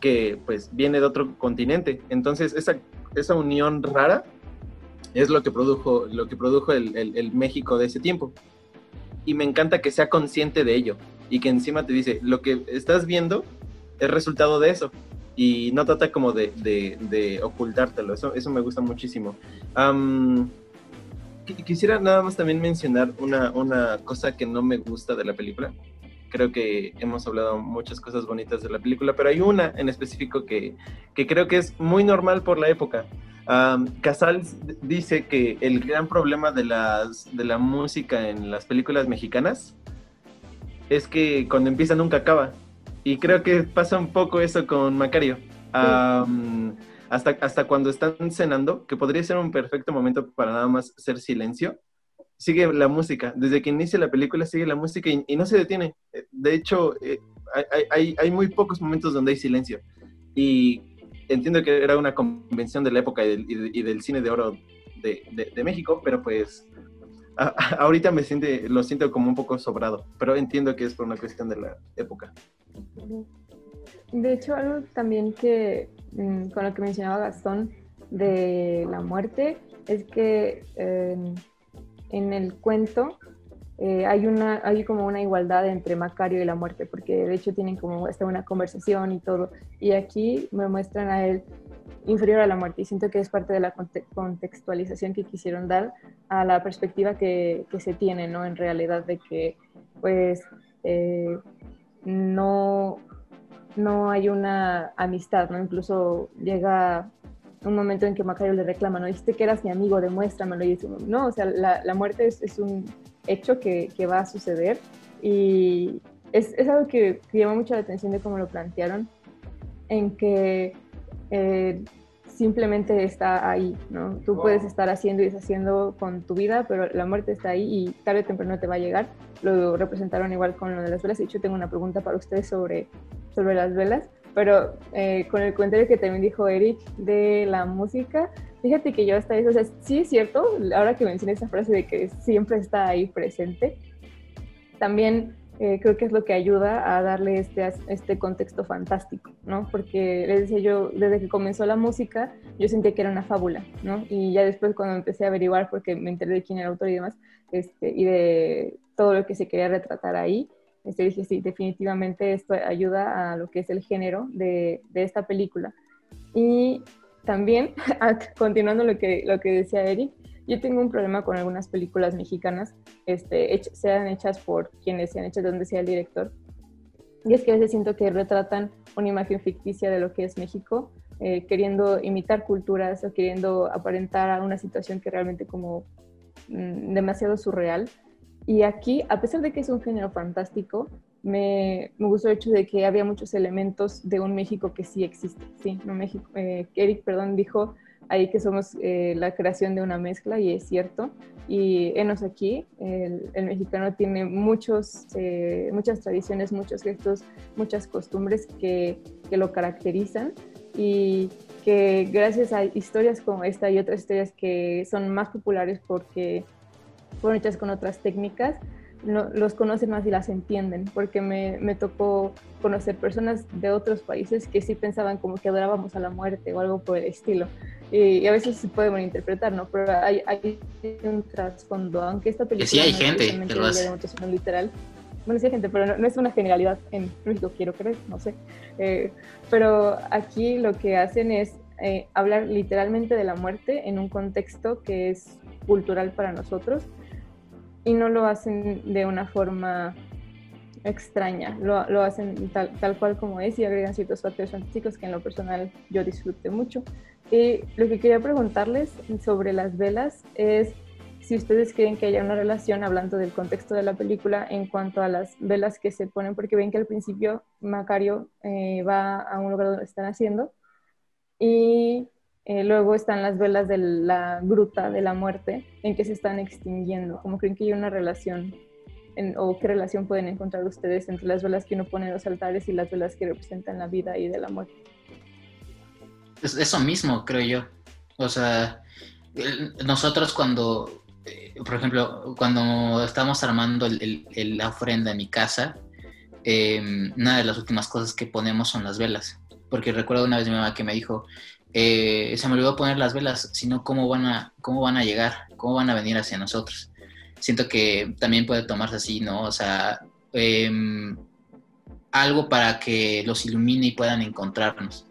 que pues viene de otro continente. Entonces, esa, esa unión rara es lo que produjo, lo que produjo el México de ese tiempo. Y me encanta que sea consciente de ello y que encima te dice, lo que estás viendo es resultado de eso. Y no trata como de, de, ocultártelo. Eso, eso me gusta muchísimo. quisiera nada más también mencionar una, una cosa que no me gusta de la película. Creo que hemos hablado muchas cosas bonitas de la película, pero hay una en específico que, que creo que es muy normal por la época. Casals dice que el gran problema de, las, de la música en las películas mexicanas es que cuando empieza nunca acaba. Y creo que pasa un poco eso con Macario. hasta, hasta cuando están cenando, que podría ser un perfecto momento para nada más hacer silencio, sigue la música. Desde que inicia la película sigue la música y, no se detiene. Eh, de hecho, eh, hay, hay, muy pocos momentos donde hay silencio. Y entiendo que era una convención de la época y del, cine de oro de México, pero pues ahorita me siente, lo siento como un poco sobrado, pero entiendo que es por una cuestión de la época. De hecho, algo también que mm, con lo que mencionaba Gastón de la muerte es que en el cuento eh, hay una hay como una igualdad entre Macario y la muerte porque de hecho tienen como hasta una conversación y todo y aquí me muestran a él inferior a la muerte y siento que es parte de la contextualización que quisieron dar a la perspectiva que, que se tiene, ¿no? En realidad de que pues eh, no, no hay una amistad, ¿no? Incluso llega un momento en que Macario le reclama, no dijiste que eras mi amigo, demuéstramelo. Y dice, no, o sea, la, la muerte es, es, un hecho que, que, va a suceder y es, es algo que, que, llama mucho la atención de cómo lo plantearon, en que eh, simplemente está ahí, ¿no? Tú puedes estar haciendo y deshaciendo con tu vida, pero la muerte está ahí y tarde o temprano te va a llegar. Lo representaron igual con lo de las velas. De hecho, tengo una pregunta para ustedes sobre, sobre las velas, pero eh, con el comentario que también dijo Eric de la música, fíjate que yo hasta eso, o sea, sí es cierto, ahora que mencioné esa frase de que siempre está ahí presente, también eh, creo que es lo que ayuda a darle este, este contexto fantástico, ¿no? Porque les decía yo, desde que comenzó la música, yo sentía que era una fábula, ¿no? Y ya después cuando empecé a averiguar, porque me enteré de quién era el autor y demás, este, y de todo lo que se quería retratar ahí, este, dije, sí, definitivamente esto ayuda a lo que es el género de, de esta película. Y también, <laughs> continuando lo que, lo que decía Eric, yo tengo un problema con algunas películas mexicanas, este, sean hechas por quienes sean hechas, donde sea el director. Y es que a veces siento que retratan una imagen ficticia de lo que es México, eh, queriendo imitar culturas o queriendo aparentar a una situación que realmente como mm, demasiado surreal. Y aquí, a pesar de que es un género fantástico, me, me, gustó el hecho de que había muchos elementos de un México que sí existe. Sí, no México, eh, Eric, perdón, dijo ahí que somos eh, la creación de una mezcla y es cierto. Y enos aquí, el, mexicano tiene muchos, eh, muchas tradiciones, muchos gestos, muchas costumbres que, que lo caracterizan y que gracias a historias como esta y otras historias que son más populares porque fueron hechas con otras técnicas, los conocen más y las entienden, porque me, me, tocó conocer personas de otros países que sí pensaban como que adorábamos a la muerte o algo por el estilo. Y, a veces se puede malinterpretar, ¿no? Pero hay, hay un trasfondo, aunque esta película... Que sí hay gente que lo hace. literal. Bueno, sí hay gente, pero no, es una generalidad en México, quiero creer, no sé. Eh, pero aquí lo que hacen es eh, hablar literalmente de la muerte en un contexto que es cultural para nosotros y no lo hacen de una forma extraña, lo, lo hacen tal, tal, cual como es y agregan ciertos factores fantásticos que en lo personal yo disfruté mucho. Y lo que quería preguntarles sobre las velas es si ustedes creen que haya una relación, hablando del contexto de la película, en cuanto a las velas que se ponen, porque ven que al principio Macario eh, va a un lugar donde están haciendo y eh, luego están las velas de la gruta de la muerte en que se están extinguiendo. ¿Cómo creen que hay una relación o qué relación pueden encontrar ustedes entre las velas que uno pone en los altares y las velas que representan la vida y de la muerte? Es eso mismo, creo yo. O sea, nosotros cuando, eh, por ejemplo, cuando estamos armando la ofrenda en mi casa, em, una de las últimas cosas que ponemos son las velas. Porque recuerdo una vez mi mamá que me dijo, eh, se me olvidó poner las velas, sino cómo van a, cómo van a llegar, cómo van a venir hacia nosotros. Siento que también puede tomarse así, ¿no? O sea, em, algo para que los ilumine y puedan encontrarnos.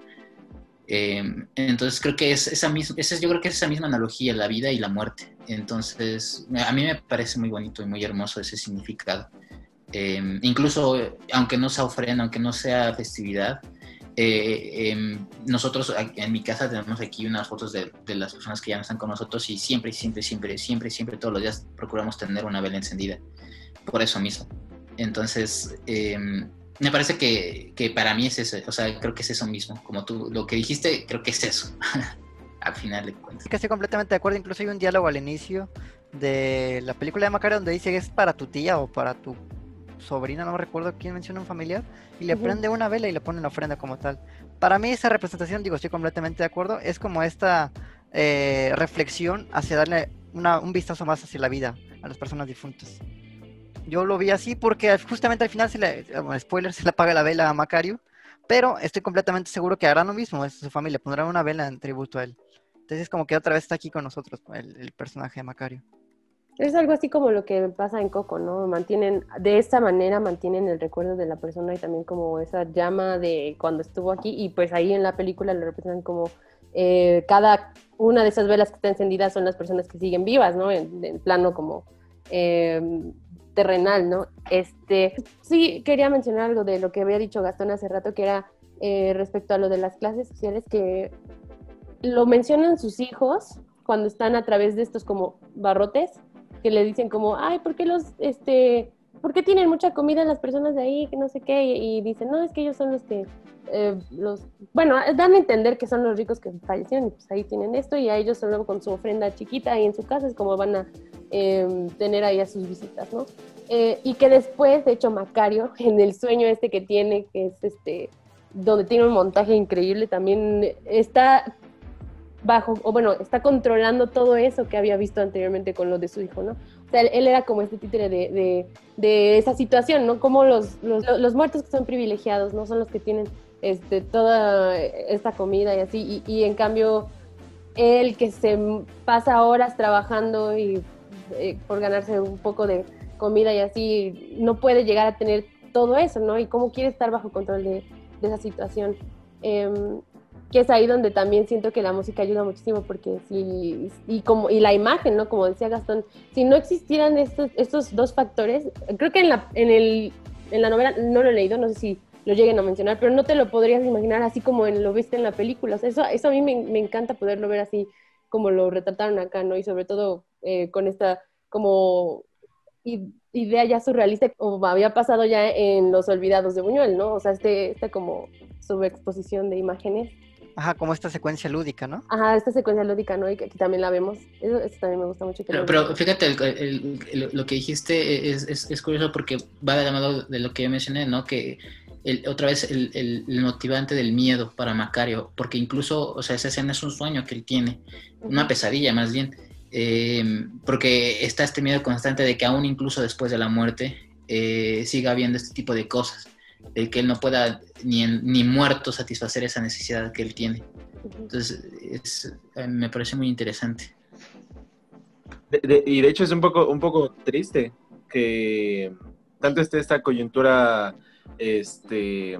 Em, entonces creo que es esa misma, esa, yo creo que es esa misma analogía, la vida y la muerte. Entonces, a mí me parece muy bonito y muy hermoso ese significado. Em, incluso, aunque no sea ofrenda, aunque no sea festividad, eh, em, nosotros en mi casa tenemos aquí unas fotos de, las personas que ya no están con nosotros y siempre, siempre, siempre, siempre, siempre, todos los días procuramos tener una vela encendida. Por eso mismo. Entonces, me parece que, que, para mí es eso, o sea, creo que es eso mismo. Como tú lo que dijiste, creo que es eso. <laughs> al final de cuentas. Estoy completamente de acuerdo. Incluso hay un diálogo al inicio de la película de Macario donde dice que es para tu tía o para tu sobrina, no recuerdo quién menciona un familiar, y le prende una vela y le pone la ofrenda como tal. Para mí esa representación, digo, estoy completamente de acuerdo, es como esta eh, reflexión hacia darle un vistazo más hacia la vida a las personas difuntas. Yo lo vi así porque justamente al final, se le, spoiler, se le apaga la vela a Macario, pero estoy completamente seguro que hará lo mismo, es su familia, pondrán una vela en tributo a él. Entonces como que otra vez está aquí con nosotros el personaje de Macario. Es algo así como lo que pasa en Coco, ¿no? Mantienen, de esta manera mantienen el recuerdo de la persona y también como esa llama de cuando estuvo aquí y pues ahí en la película lo representan como eh, cada una de esas velas que está encendida son las personas que siguen vivas, ¿no? En, el plano como eh, terrenal, ¿no? Este, sí, quería mencionar algo de lo que había dicho Gastón hace rato, que era eh, respecto a lo de las clases sociales, que lo mencionan sus hijos cuando están a través de estos como barrotes que le dicen como, ay, ¿por qué los, este, ¿por qué tienen mucha comida las personas de ahí? Que no sé qué. Y, dicen, no, es que ellos son los que, eh, los, bueno, dan a entender que son los ricos que fallecieron y pues ahí tienen esto y a ellos solo con su ofrenda chiquita ahí en su casa es como van a em, tener ahí a sus visitas, ¿no? Eh, y que después, de hecho, Macario, <laughs> en el sueño este que tiene, que es este, donde tiene un montaje increíble, también está bajo, o bueno, está controlando todo eso que había visto anteriormente con lo de su hijo, ¿no? O sea, él, era como este títere de, de, esa situación, ¿no? Como los, los, los, muertos que son privilegiados, ¿no? Son los que tienen este, toda esta comida y así, y, y en cambio él que se pasa horas trabajando y eh, por ganarse un poco de comida y así, no puede llegar a tener todo eso, ¿no? Y cómo quiere estar bajo control de, de esa situación. Em, que es ahí donde también siento que la música ayuda muchísimo porque si y como y la imagen no como decía Gastón si no existieran estos estos dos factores creo que en la en el en la novela no lo he leído no sé si lo lleguen a mencionar pero no te lo podrías imaginar así como en, lo viste en la película. Eso eso a mí me, me, encanta poderlo ver así como lo retrataron acá no y sobre todo eh, con esta como idea ya surrealista como había pasado ya en Los Olvidados de Buñuel, ¿no? O sea, este, esta como subexposición de imágenes Ajá, como esta secuencia lúdica, ¿no? Ajá, esta secuencia lúdica, ¿no? Y que aquí también la vemos. Eso, también me gusta mucho. Pero, pero, fíjate, lo que dijiste es, es, es, curioso porque va de la mano de lo que yo mencioné, ¿no? Que el, otra vez el, el, motivante del miedo para Macario, porque incluso, o sea, esa escena es un sueño que él tiene, una pesadilla más bien, eh, porque está este miedo constante de que aún incluso después de la muerte eh, siga habiendo este tipo de cosas el que él no pueda ni, ni muerto satisfacer esa necesidad que él tiene. Entonces, es, eh, me parece muy interesante. y de hecho es un poco, un poco triste que tanto esté esta coyuntura este,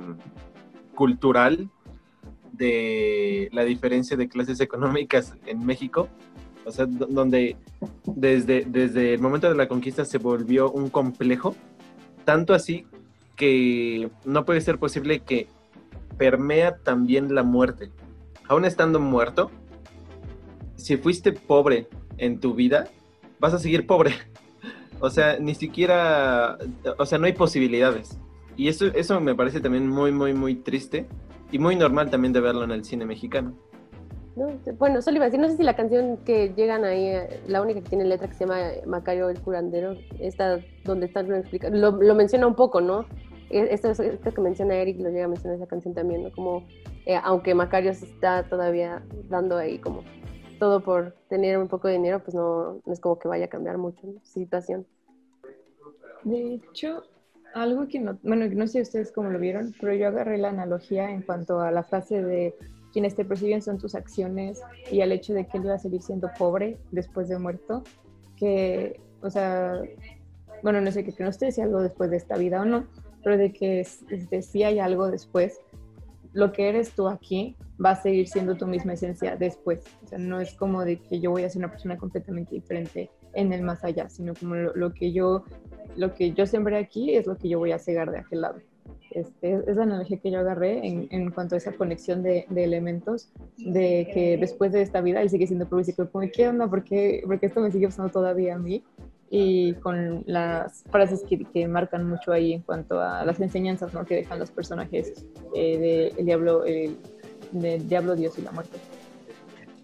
cultural de la diferencia de clases económicas en México, o sea, donde desde, desde el momento de la conquista se volvió un complejo, tanto así que no puede ser posible que permea también la muerte. Aún estando muerto, si fuiste pobre en tu vida, vas a seguir pobre. <laughs> O sea, ni siquiera, o sea, no hay posibilidades. Y eso, eso me parece también muy, muy, muy triste y muy normal también de verlo en el cine mexicano. Bueno, solo iba a decir, no sé si la canción que llegan ahí, eh, la única que tiene letra que se llama Macario el curandero, está donde están lo, lo menciona un poco, ¿no? Esto, esto que menciona Eric lo llega a mencionar esa canción también, ¿no? Como, eh, aunque Macario se está todavía dando ahí como todo por tener un poco de dinero, pues no, no es como que vaya a cambiar mucho la situación. De hecho, algo que no, bueno, no sé ustedes cómo lo vieron, pero yo agarré la analogía en cuanto a la frase de quienes te persiguen son tus acciones y al hecho de que él iba a seguir siendo pobre después de muerto, que, o sea, bueno, no sé qué creen ustedes, si algo después de esta vida o no, pero de que este, si hay algo después, lo que eres tú aquí va a seguir siendo tu misma esencia después. O sea, no es como de que yo voy a ser una persona completamente diferente en el más allá, sino como lo, que yo lo que yo sembré aquí es lo que yo voy a cegar de aquel lado. Este, es la analogía que yo agarré en, en cuanto a esa conexión de, de, elementos, de que después de esta vida él sigue siendo público. Como, ¿qué onda? ¿Por qué, porque esto me sigue pasando todavía a mí? y con las frases que, que, marcan mucho ahí en cuanto a las enseñanzas ¿no? que dejan los personajes eh, de el diablo, el, diablo, Dios y la muerte.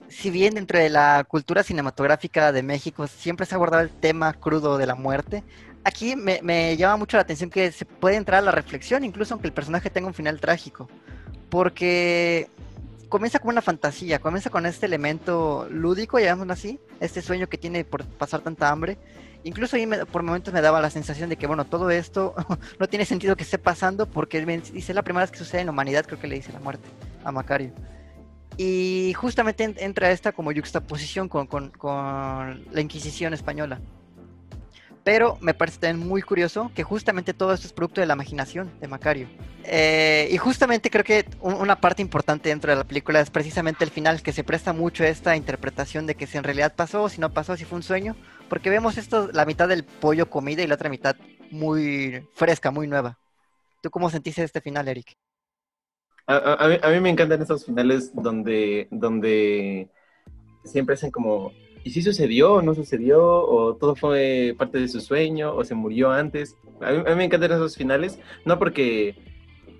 Si bien dentro de la cultura cinematográfica de México siempre se ha abordado el tema crudo de la muerte, aquí me, me llama mucho la atención que se puede entrar a la reflexión, incluso aunque el personaje tenga un final trágico, porque comienza como una fantasía, comienza con este elemento lúdico, llamémoslo así, este sueño que tiene por pasar tanta hambre, Incluso ahí por momentos me daba la sensación de que, bueno, todo esto <laughs> no tiene sentido que esté pasando porque dice la primera vez que sucede en la humanidad, creo que le dice la muerte a Macario. Y justamente entra esta como yuxtaposición con, con, con la Inquisición española. Pero me parece también muy curioso que justamente todo esto es producto de la imaginación de Macario. Eh, y justamente creo que una parte importante dentro de la película es precisamente el final, que se presta mucho a esta interpretación de que si en realidad pasó, si no pasó, si fue un sueño, porque vemos esto, la mitad del pollo comida y la otra mitad muy fresca, muy nueva. ¿Tú cómo sentiste este final, Eric? A, mí, me encantan estos finales donde, donde siempre hacen como, ¿y si sucedió o no sucedió? ¿O todo fue parte de su sueño? ¿O se murió antes? A mí, me encantan esos finales, no porque,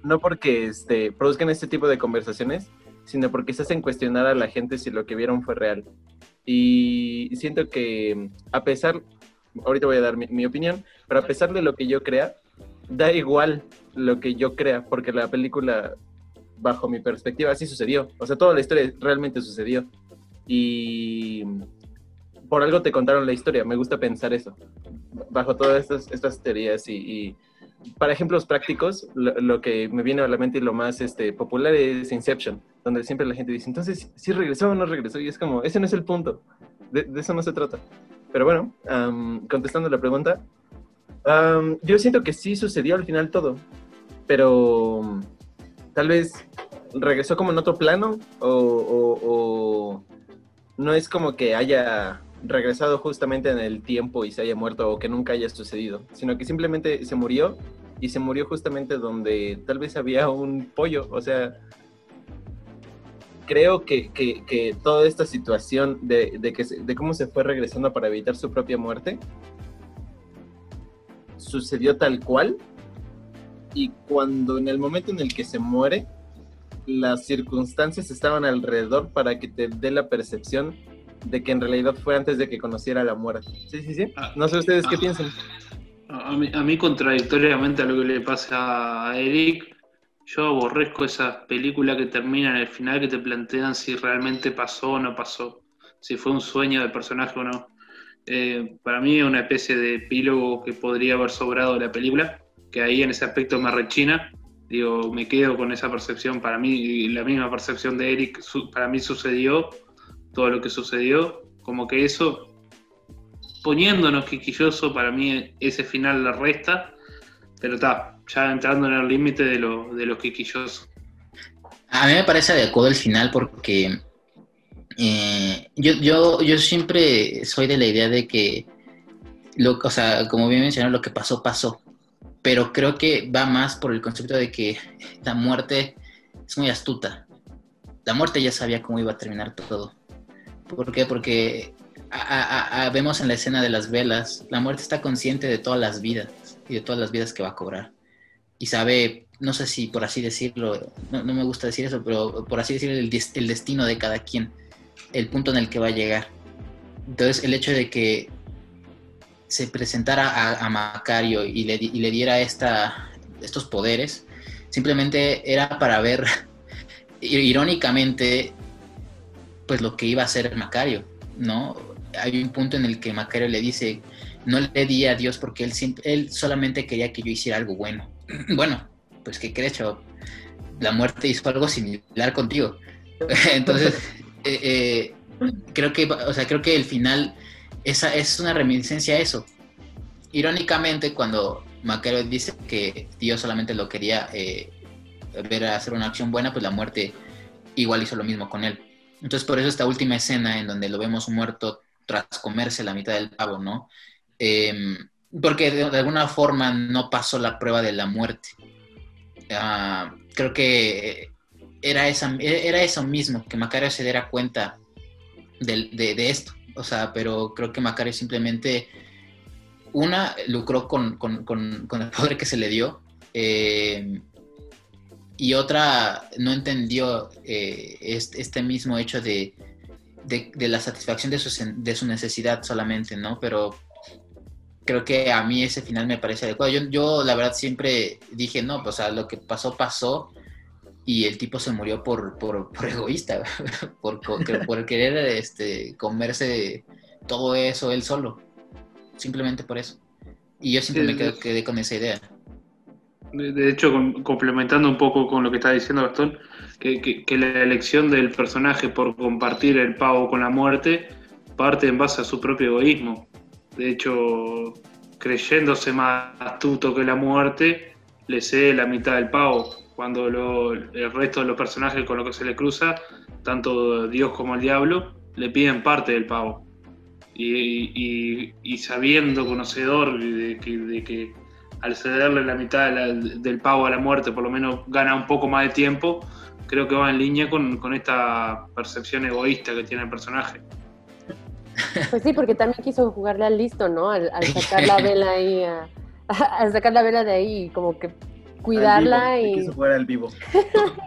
no porque este, produzcan este tipo de conversaciones, sino porque se hacen cuestionar a la gente si lo que vieron fue real. Y siento que a pesar, ahorita voy a dar mi, opinión, pero a pesar de lo que yo crea, da igual lo que yo crea, porque la película, bajo mi perspectiva, así sucedió. O sea, toda la historia realmente sucedió. Y por algo te contaron la historia, me gusta pensar eso, bajo todas estas, estas teorías y para ejemplos prácticos, lo, que me viene a la mente y lo más este, popular es Inception, donde siempre la gente dice, entonces, ¿sí regresó o no regresó? Y es como, ese no es el punto, de, eso no se trata. Pero bueno, contestando la pregunta, Am, yo siento que sí sucedió al final todo, pero mm, tal vez regresó como en otro plano o, o- o no es como que haya regresado justamente en el tiempo y se haya muerto o que nunca haya sucedido, sino que simplemente se murió y se murió justamente donde tal vez había un pollo, o sea, creo que, que- que toda esta situación de, de que de cómo se fue regresando para evitar su propia muerte sucedió tal cual. Y cuando en el momento en el que se muere las circunstancias estaban alrededor para que te dé la percepción de que en realidad fue antes de que conociera la muerte. Sí, sí, sí. Ah, No sé ustedes qué ah. piensan. A a mí, a mí, contradictoriamente a lo que le pasa a Eric, yo aborrezco esas películas que terminan en el final que te plantean si realmente pasó o no pasó, si fue un sueño del personaje o no. Eh, para mí es una especie de epílogo que podría haber sobrado la película, que ahí en ese aspecto me rechina. Digo, me quedo con esa percepción. Para mí, la misma percepción de Eric, su- para mí sucedió todo lo que sucedió. Como que eso poniéndonos quisquilloso, para mí ese final la resta, pero está, ya entrando en el límite de lo, de lo quisquilloso. A mí me parece adecuado el final porque eh, yo, yo, yo siempre soy de la idea de que, lo, o sea, como bien mencionaron, lo que pasó, pasó. Pero creo que va más por el concepto de que la muerte es muy astuta. La muerte ya sabía cómo iba a terminar todo. ¿Por qué? Porque a- a- a- vemos en la escena de las velas, la muerte está consciente de todas las vidas y de todas las vidas que va a cobrar. Y sabe, no sé si por así decirlo, no, no me gusta decir eso, pero por así decirlo, el, el destino de cada quien, el punto en el que va a llegar. Entonces, el hecho de que se presentara a, a Macario y le, y le diera esta, estos poderes, simplemente era para ver, <laughs> irónicamente, pues lo que iba a hacer Macario, ¿no? Hay un punto en el que Macario le dice, no le di a Dios porque él, él solamente quería que yo hiciera algo bueno. <clears throat> bueno, pues ¿qué crees, chavo? La muerte hizo algo similar contigo. <laughs> Entonces, <laughs> eh, eh, creo que, o sea, creo que el final esa es una reminiscencia a eso. Irónicamente, cuando Macario dice que Dios solamente lo quería eh, ver hacer una acción buena, pues la muerte igual hizo lo mismo con él. Entonces, por eso esta última escena en donde lo vemos muerto tras comerse la mitad del pavo, ¿no? Eh, porque de, alguna forma no pasó la prueba de la muerte. Uh, creo que era, esa, era eso mismo, que Macario se diera cuenta de, esto. O sea, pero creo que Macario simplemente, una, lucró con, el poder que se le dio. Eh, y otra no entendió eh, este, mismo hecho de, de, de la satisfacción de su, de su, necesidad solamente, ¿no? Pero creo que a mí ese final me parece adecuado. Yo, yo la verdad siempre dije, no, pues o sea, lo que pasó, pasó, y el tipo se murió por, por, por egoísta, <laughs> por, por, querer este, comerse todo eso él solo, simplemente por eso. Y yo siempre me quedé, quedé con esa idea. De hecho, complementando un poco con lo que está diciendo Gastón, que, que, la elección del personaje por compartir el pavo con la muerte parte en base a su propio egoísmo. De hecho, creyéndose más astuto que la muerte, le cede la mitad del pavo, cuando lo, el resto de los personajes con los que se le cruza, tanto Dios como el diablo, le piden parte del pavo. Y, y, sabiendo, conocedor de de que al cederle la mitad de la, del pavo a la muerte, por lo menos gana un poco más de tiempo, creo que va en línea con, con esta percepción egoísta que tiene el personaje. Pues sí, porque también quiso jugarle al listo, ¿no? Al, al sacar la vela ahí, a, al sacar la vela de ahí, como que cuidarla vivo, y... Quiso jugar al vivo.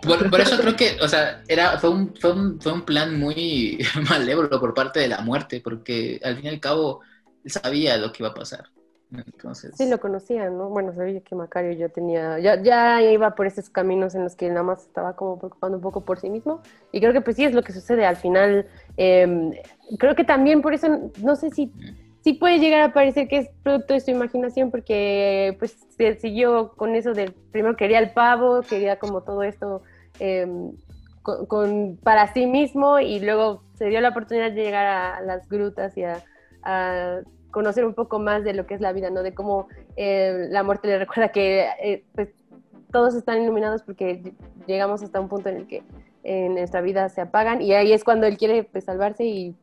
Por, por, eso creo que, o sea, era, fue, un, fue, un, fue un plan muy <laughs> malévolo por parte de la muerte, porque al fin y al cabo él sabía lo que iba a pasar. Entonces... Sí, lo conocía, ¿no? Bueno, sabía que Macario ya tenía, ya, ya iba por esos caminos en los que nada más estaba como preocupando un poco por sí mismo. Y creo que pues sí es lo que sucede al final. Eh, creo que también por eso, no sé si, sí puede llegar a parecer que es producto de su imaginación, porque pues se siguió con eso del, primero quería el pavo, quería como todo esto eh, con, con, para sí mismo y luego se dio la oportunidad de llegar a las grutas y a, a conocer un poco más de lo que es la vida, ¿no? De cómo eh, la muerte le recuerda que eh, pues, todos están iluminados porque llegamos hasta un punto en el que en nuestra vida se apagan y ahí es cuando él quiere pues, salvarse y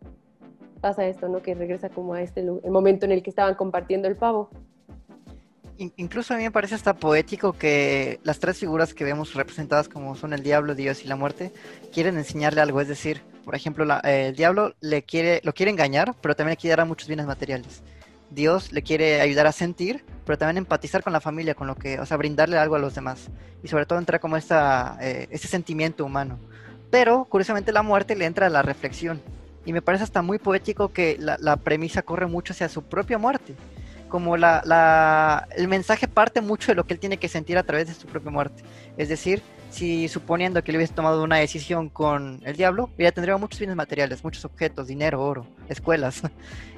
pasa esto, ¿no? Que regresa como a este el momento en el que estaban compartiendo el pavo. Incluso a mí me parece hasta poético que las tres figuras que vemos representadas como son el diablo, Dios y la muerte, quieren enseñarle algo. Es decir, por ejemplo, el diablo le quiere, lo quiere engañar, pero también le quiere dar muchos bienes materiales. Dios le quiere ayudar a sentir, pero también empatizar con la familia, con lo que, o sea, brindarle algo a los demás. Y sobre todo entra como esta, eh, ese sentimiento humano. Pero, curiosamente, la muerte le entra a la reflexión. Y me parece hasta muy poético que la, la premisa corre mucho hacia su propia muerte como la, la, el mensaje parte mucho de lo que él tiene que sentir a través de su propia muerte. Es decir, si suponiendo que él hubiese tomado una decisión con el diablo, ya tendría muchos bienes materiales, muchos objetos, dinero, oro, escuelas. <laughs>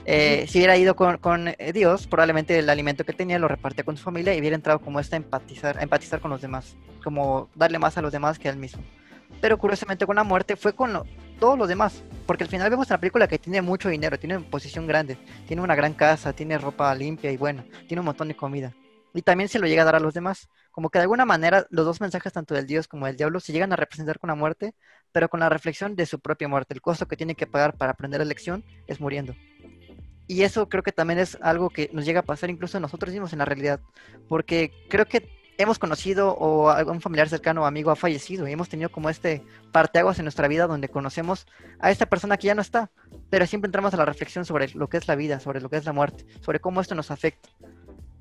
Eh, si hubiera ido con, con, eh, Dios, probablemente el alimento que tenía lo repartía con su familia y hubiera entrado como esta empatizar, a empatizar con los demás, como darle más a los demás que a él mismo. Pero curiosamente con la muerte fue con lo, todos los demás. Porque al final vemos una película que tiene mucho dinero, tiene posición grande, tiene una gran casa, tiene ropa limpia y buena, tiene un montón de comida. Y también se lo llega a dar a los demás. Como que de alguna manera los dos mensajes, tanto del Dios como del diablo, se llegan a representar con la muerte, pero con la reflexión de su propia muerte. El costo que tiene que pagar para aprender la lección es muriendo. Y eso creo que también es algo que nos llega a pasar incluso nosotros mismos en la realidad. Porque creo que hemos conocido o algún familiar cercano o amigo ha fallecido y hemos tenido como este parteaguas en nuestra vida donde conocemos a esta persona que ya no está, pero siempre entramos a la reflexión sobre lo que es la vida, sobre lo que es la muerte, sobre cómo esto nos afecta.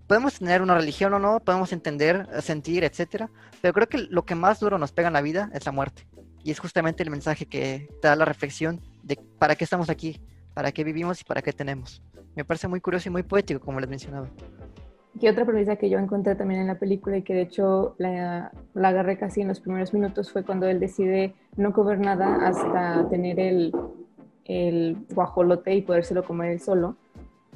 Podemos tener una religión o no, podemos entender, sentir, etcétera, pero creo que lo que más duro nos pega en la vida es la muerte. Y es justamente el mensaje que te da la reflexión de para qué estamos aquí, para qué vivimos y para qué tenemos. Me parece muy curioso y muy poético, como les mencionaba. Y otra premisa que yo encontré también en la película y que de hecho la, la, agarré casi en los primeros minutos fue cuando él decide no comer nada hasta tener el, el guajolote y podérselo comer él solo.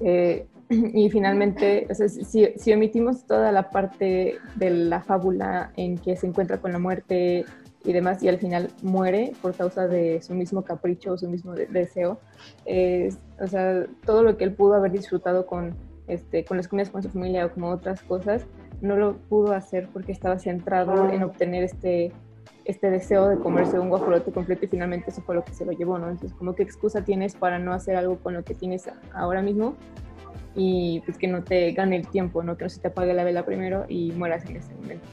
Eh, <clears throat> y finalmente, o sea, si, si, omitimos toda la parte de la fábula en que se encuentra con la muerte y demás, y al final muere por causa de su mismo capricho o su mismo deseo, o sea, todo lo que él pudo haber disfrutado con este, con las comidas con su familia o como otras cosas, no lo pudo hacer porque estaba centrado en obtener este, este deseo de comerse un guajolote completo y finalmente eso fue lo que se lo llevó, ¿no? Entonces, como qué excusa tienes para no hacer algo con lo que tienes ahora mismo y pues que no te gane el tiempo, ¿no? Que no se te apague la vela primero y mueras en ese momento.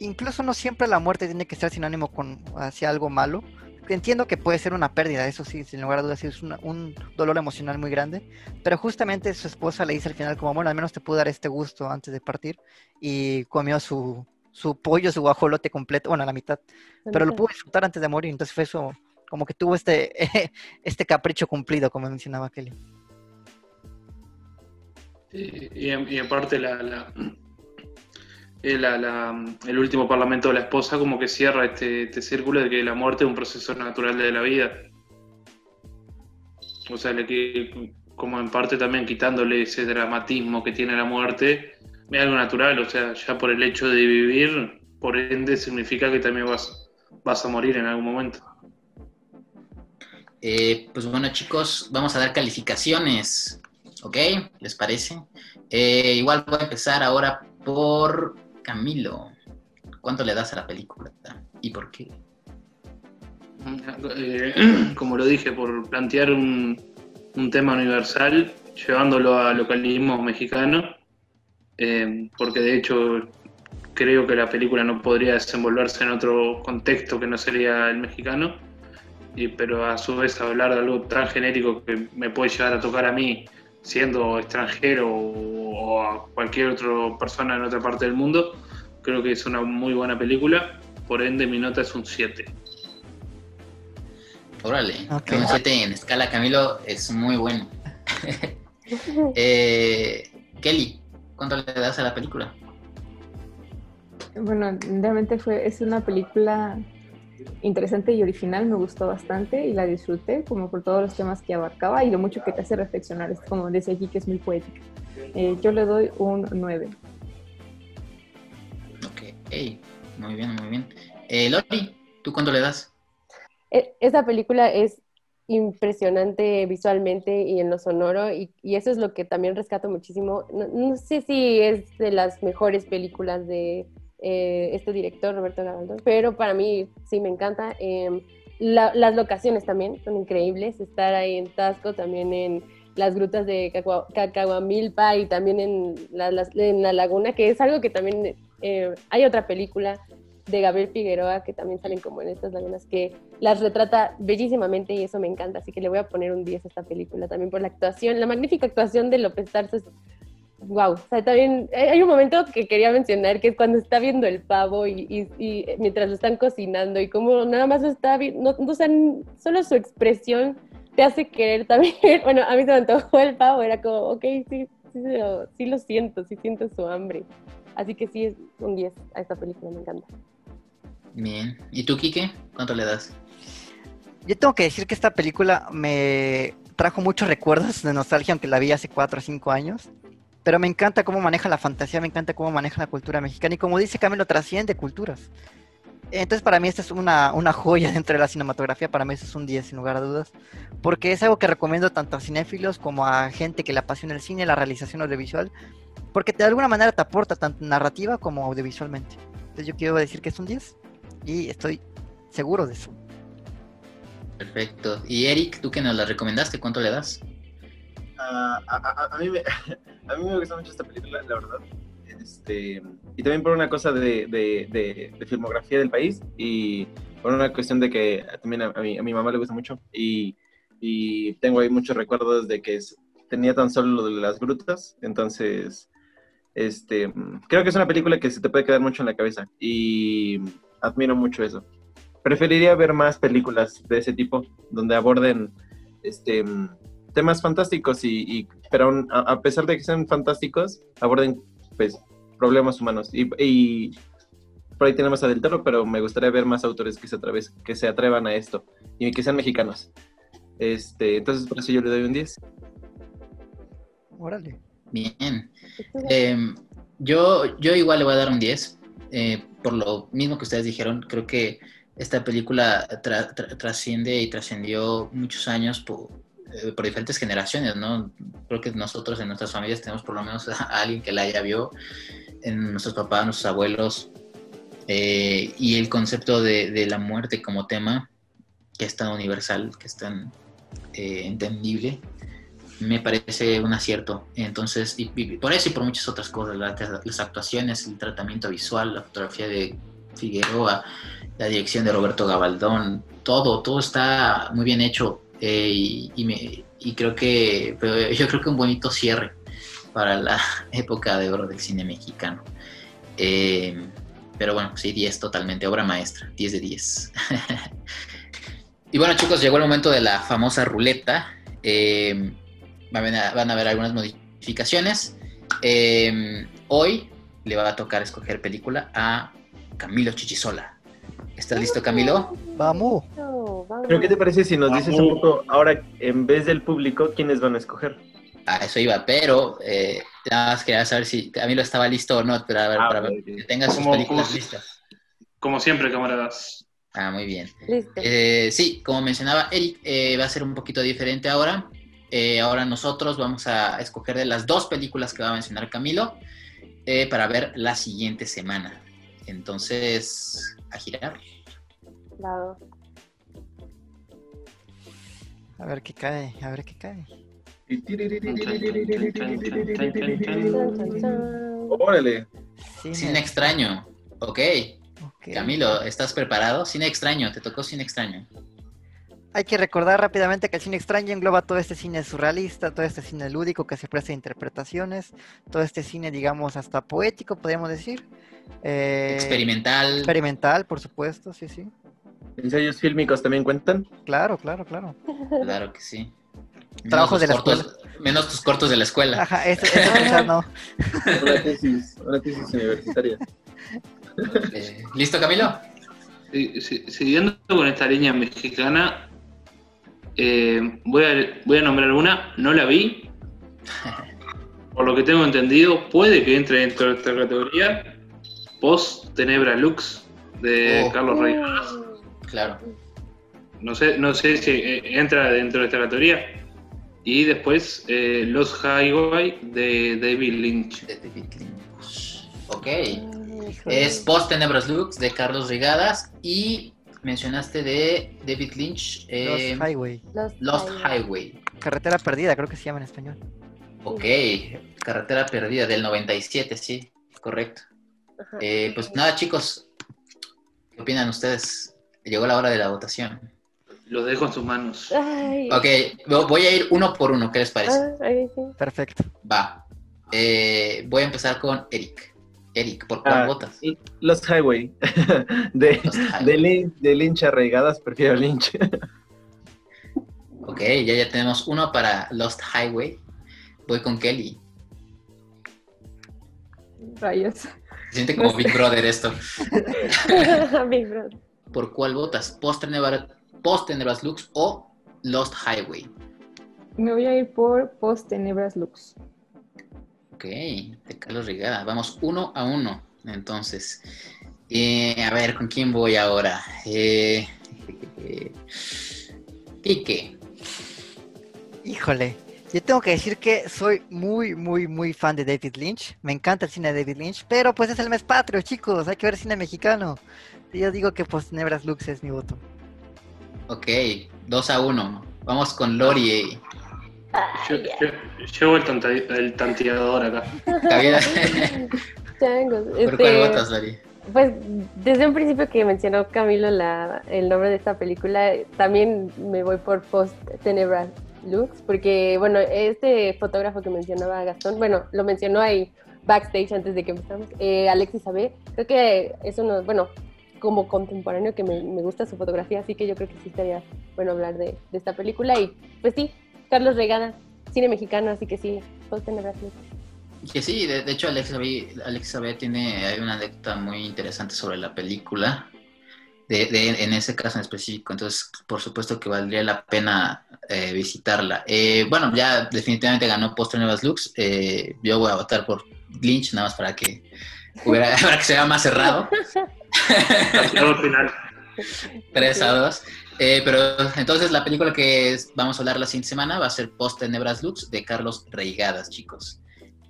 Incluso no siempre la muerte tiene que ser sinónimo con hacia algo malo entiendo que puede ser una pérdida, eso sí, sin lugar a dudas, es un dolor emocional muy grande, pero justamente su esposa le dice al final como, bueno, al menos te pude dar este gusto antes de partir, y comió su, su pollo, su guajolote completo, bueno, a la mitad, pero lo pudo disfrutar antes de morir, entonces fue eso, como que tuvo este, <laughs> este capricho cumplido, como mencionaba Kelly. Y, y, aparte la el, último parlamento de la esposa como que cierra este, este, círculo de que la muerte es un proceso natural de la vida. O sea, como en parte también quitándole ese dramatismo que tiene la muerte, es algo natural, o sea, ya por el hecho de vivir, por ende significa que también vas, vas a morir en algún momento. Eh, pues bueno chicos, vamos a dar calificaciones, ¿ok? ¿Les parece? Eh, igual voy a empezar ahora por Camilo, ¿cuánto le das a la película y por qué? Eh, <clears throat> como lo dije, por plantear un, tema universal, llevándolo a localismo mexicano, eh, porque de hecho creo que la película no podría desenvolverse en otro contexto que no sería el mexicano, y, pero a su vez hablar de algo tan genérico que me puede llegar a tocar a mí siendo extranjero o a cualquier otra persona en otra parte del mundo, creo que es una muy buena película. Por ende, mi nota es un 7. Órale, un 7 en escala Camilo es muy bueno. <laughs> Eh, Kelly, ¿cuánto le das a la película? Bueno, realmente fue, es una película interesante y original, me gustó bastante y la disfruté, como por todos los temas que abarcaba y lo mucho que te hace reflexionar, es como decía aquí que es muy poética. Eh, yo le doy un 9. Ok, muy bien, muy bien. Eh, Lori, ¿tú cuándo le das? E, esa película es impresionante visualmente y en lo sonoro y, y eso es lo que también rescato muchísimo. No, no sé si es de las mejores películas de eh, este director, Roberto Gabaldón, pero para mí sí me encanta. Em, la- las locaciones también son increíbles, estar ahí en Tasco, también en las grutas de Cacahuamilpa y también en la, las- en la laguna, que es algo que también eh, hay otra película de Gabriel Figueroa que también salen como en estas lagunas que las retrata bellísimamente y eso me encanta, así que le voy a poner un 10 a esta película también por la actuación, la magnífica actuación de López Tarso wow, o sea, también hay un momento que quería mencionar que es cuando está viendo el pavo y, y- y mientras lo están cocinando y como nada más está viendo, no, o sea, solo su expresión te hace querer también, <laughs> bueno, a mí se me antojó el pavo, era como, ok, sí, sí, lo, sí lo siento, sí siento su hambre. Así que sí, es un 10 a esta película, me encanta. Bien. ¿Y tú, Quique? ¿Cuánto le das? Yo tengo que decir que esta película me trajo muchos recuerdos de nostalgia, aunque la vi hace 4 o 5 años. Pero me encanta cómo maneja la fantasía, me encanta cómo maneja la cultura mexicana y como dice Camilo, trasciende culturas. Entonces para mí esta es una, una joya <laughs> dentro de la cinematografía, para mí esto es un 10 sin lugar a dudas, porque es algo que recomiendo tanto a cinéfilos como a gente que le apasiona el cine, la realización audiovisual, porque de alguna manera te aporta tanto narrativa como audiovisualmente. Entonces yo quiero decir que es un 10 y estoy seguro de eso. Perfecto. Y Eric, tú que nos la recomendaste, ¿cuánto le das? Ah, a, a- a mí me, <laughs> a mí me gusta mucho esta película, la verdad. Este, y también por una cosa de, de- filmografía del país y por una cuestión de que también a, mi, a mi mamá le gusta mucho y, y tengo ahí muchos recuerdos de que tenía tan solo lo de las grutas, entonces este, creo que es una película que se te puede quedar mucho en la cabeza y admiro mucho eso. Preferiría ver más películas de ese tipo donde aborden este, temas fantásticos y, pero a pesar de que sean fantásticos aborden pues problemas humanos y, y por ahí tenemos a Del Toro pero me gustaría ver más autores que se atraves, que se atrevan a esto y que sean mexicanos este entonces por eso yo le doy un 10 Órale. Bien. Eh, yo, yo igual le voy a dar un 10. eh, por lo mismo que ustedes dijeron, creo que esta película tra- tra- trasciende y trascendió muchos años por, eh, por diferentes generaciones, ¿no? Creo que nosotros en nuestras familias tenemos por lo menos a alguien que la haya vio, en nuestros papás, nuestros abuelos, eh, y el concepto de, la muerte como tema, que es tan universal, que es tan eh, entendible, me parece un acierto. Entonces, por eso y por muchas otras cosas, la- las actuaciones, el tratamiento visual, la fotografía de Figueroa, la dirección de Roberto Gabaldón, todo, todo está muy bien hecho eh, y, y me- y creo que, pero yo creo que un bonito cierre para la <laughs> época de oro del cine mexicano. Eh, pero bueno, sí, 10 totalmente, obra maestra, 10 de 10. <laughs> y bueno chicos, llegó el momento de la famosa ruleta. Eh, van a, van haber algunas modificaciones. Eh, hoy le va a tocar escoger película a Camilo Chichisola. ¿Estás listo, Camilo? Vamos. Pero qué te parece si nos dices un poco ahora en vez del público quiénes van a escoger A eso iba, pero eh, nada más quería saber si Camilo estaba listo o no, pero a ver, Ah, para que tenga sus Como- películas como- listas. Como siempre, camaradas. Ah, muy bien. Listo. Eh, sí, como mencionaba Eric, eh, va a ser un poquito diferente ahora. Eh, ahora nosotros vamos a escoger de las dos películas que va a mencionar Camilo eh, para ver la siguiente semana. Entonces, a girar. Bravo. A ver qué cae, a ver qué cae. Órale Cine. Cine extraño. Ok. Ok. Camilo, ¿estás preparado? Cine extraño, te tocó cine extraño. Hay que recordar rápidamente que el cine extraño engloba todo este cine surrealista, todo este cine lúdico que se presta a interpretaciones, todo este cine, digamos, hasta poético, podríamos decir. Eh, Experimental. Experimental, por supuesto, sí, sí. Ensayos fílmicos también cuentan Claro, claro, claro. Claro que sí. Menos Trabajos de la cortos- Menos tus cortos de la escuela. Ajá, eso, eso no. <laughs> una tesis una tesis universitaria Eh, ¿Listo, Camilo? Sí, sí, siguiendo con esta línea mexicana, eh, voy, a, voy a nombrar una, no la vi. <laughs> Por lo que tengo entendido, puede que entre dentro de esta categoría. Post Tenebra Lux de Oh. Carlos Reyes. Claro. no sé, no sé si eh, entra dentro de esta categoría. Y después eh, Los Highway de David Lynch. De David Lynch. Ok. Es Post Tenebras Lux de Carlos Rigadas y mencionaste de David Lynch eh, Los Highway. Los Lost Highway. Carretera perdida, creo que se llama en español. Ok, Carretera Perdida del 97, sí, correcto. Eh, pues nada, chicos, ¿qué opinan ustedes? Llegó la hora de la votación. Los dejo en sus manos. Ay. Ok, vo- voy a ir uno por uno, ¿qué les parece? Ah, ay, sí. Perfecto. Va. Eh, voy a empezar con Eric. Eric, ¿por cuál Ah, votas? Los Highway. <laughs> de, Lost Highway. de, Lin- de Lynch arraigadas, prefiero Lynch. Ok, ya ya tenemos uno para Lost Highway. Voy con Kelly. Rayos. Se siente como <laughs> <laughs> Big Brother esto. Big Brother. ¿Por cuál votas? ¿Post Tenebras Lux o Lost Highway? Me voy a ir por Post Tenebras Lux. Ok, de Carlos Rigada. Vamos uno a uno. Entonces, Eh, a ver, ¿con quién voy ahora? Eh, <laughs> Quique. Híjole, yo tengo que decir que soy muy, muy, muy fan de David Lynch. Me encanta el cine de David Lynch, pero pues es el mes patrio, chicos. Hay que ver cine mexicano. Yo digo que pues Nebras Lux es mi voto. Ok, 2 a 1. Vamos con Lori. Yo, yo- llevo el, tanteador acá. <laughs> ¿Por Este, cuál votas, Lori? Pues desde un principio que mencionó Camilo la, el nombre de esta película, también me voy por Post Tenebras Lux, porque bueno, este fotógrafo que mencionaba Gastón, bueno, lo mencionó ahí backstage antes de que empezamos, eh, Alexis Abe, creo que es uno, bueno, como contemporáneo que me, gusta su fotografía, así que yo creo que sí estaría bueno hablar de, esta película y pues sí, Carlos Regada, cine mexicano, así que sí, Post Tenebras Lux. Que sí, de, hecho Alex Alex tiene hay una anécdota muy interesante sobre la película, de, de- en ese caso en específico, entonces por supuesto que valdría la pena eh, visitarla. Eh, bueno, ya definitivamente ganó Post Nuevas Lux, eh, yo voy a votar por Lynch nada más para que, hubiera, <laughs> para que sea más cerrado. Final. <laughs> 3 a 2. Eh, pero entonces la película que es- vamos a hablar la siguiente semana va a ser Post Tenebras Lux de Carlos Reigadas, chicos.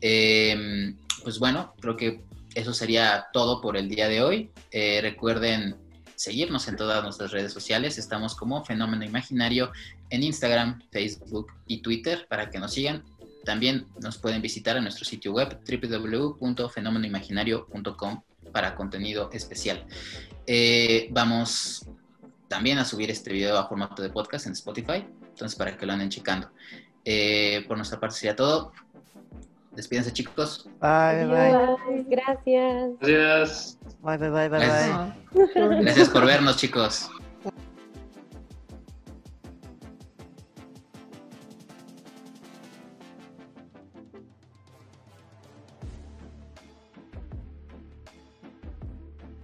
Eh, pues bueno, creo que eso sería todo por el día de hoy. Eh, recuerden seguirnos en todas nuestras redes sociales. Estamos como Fenómeno Imaginario en Instagram, Facebook y Twitter para que nos sigan. También nos pueden visitar en nuestro sitio web www.fenomenoimaginario.com para contenido especial. Eh, vamos también a subir este video a formato de podcast en Spotify, entonces para que lo anden checando. Eh, por nuestra parte sería todo. Despídense chicos. Bye, bye, bye. Gracias. Gracias. Bye, bye, bye, bye, Gracias. bye. Gracias por vernos chicos.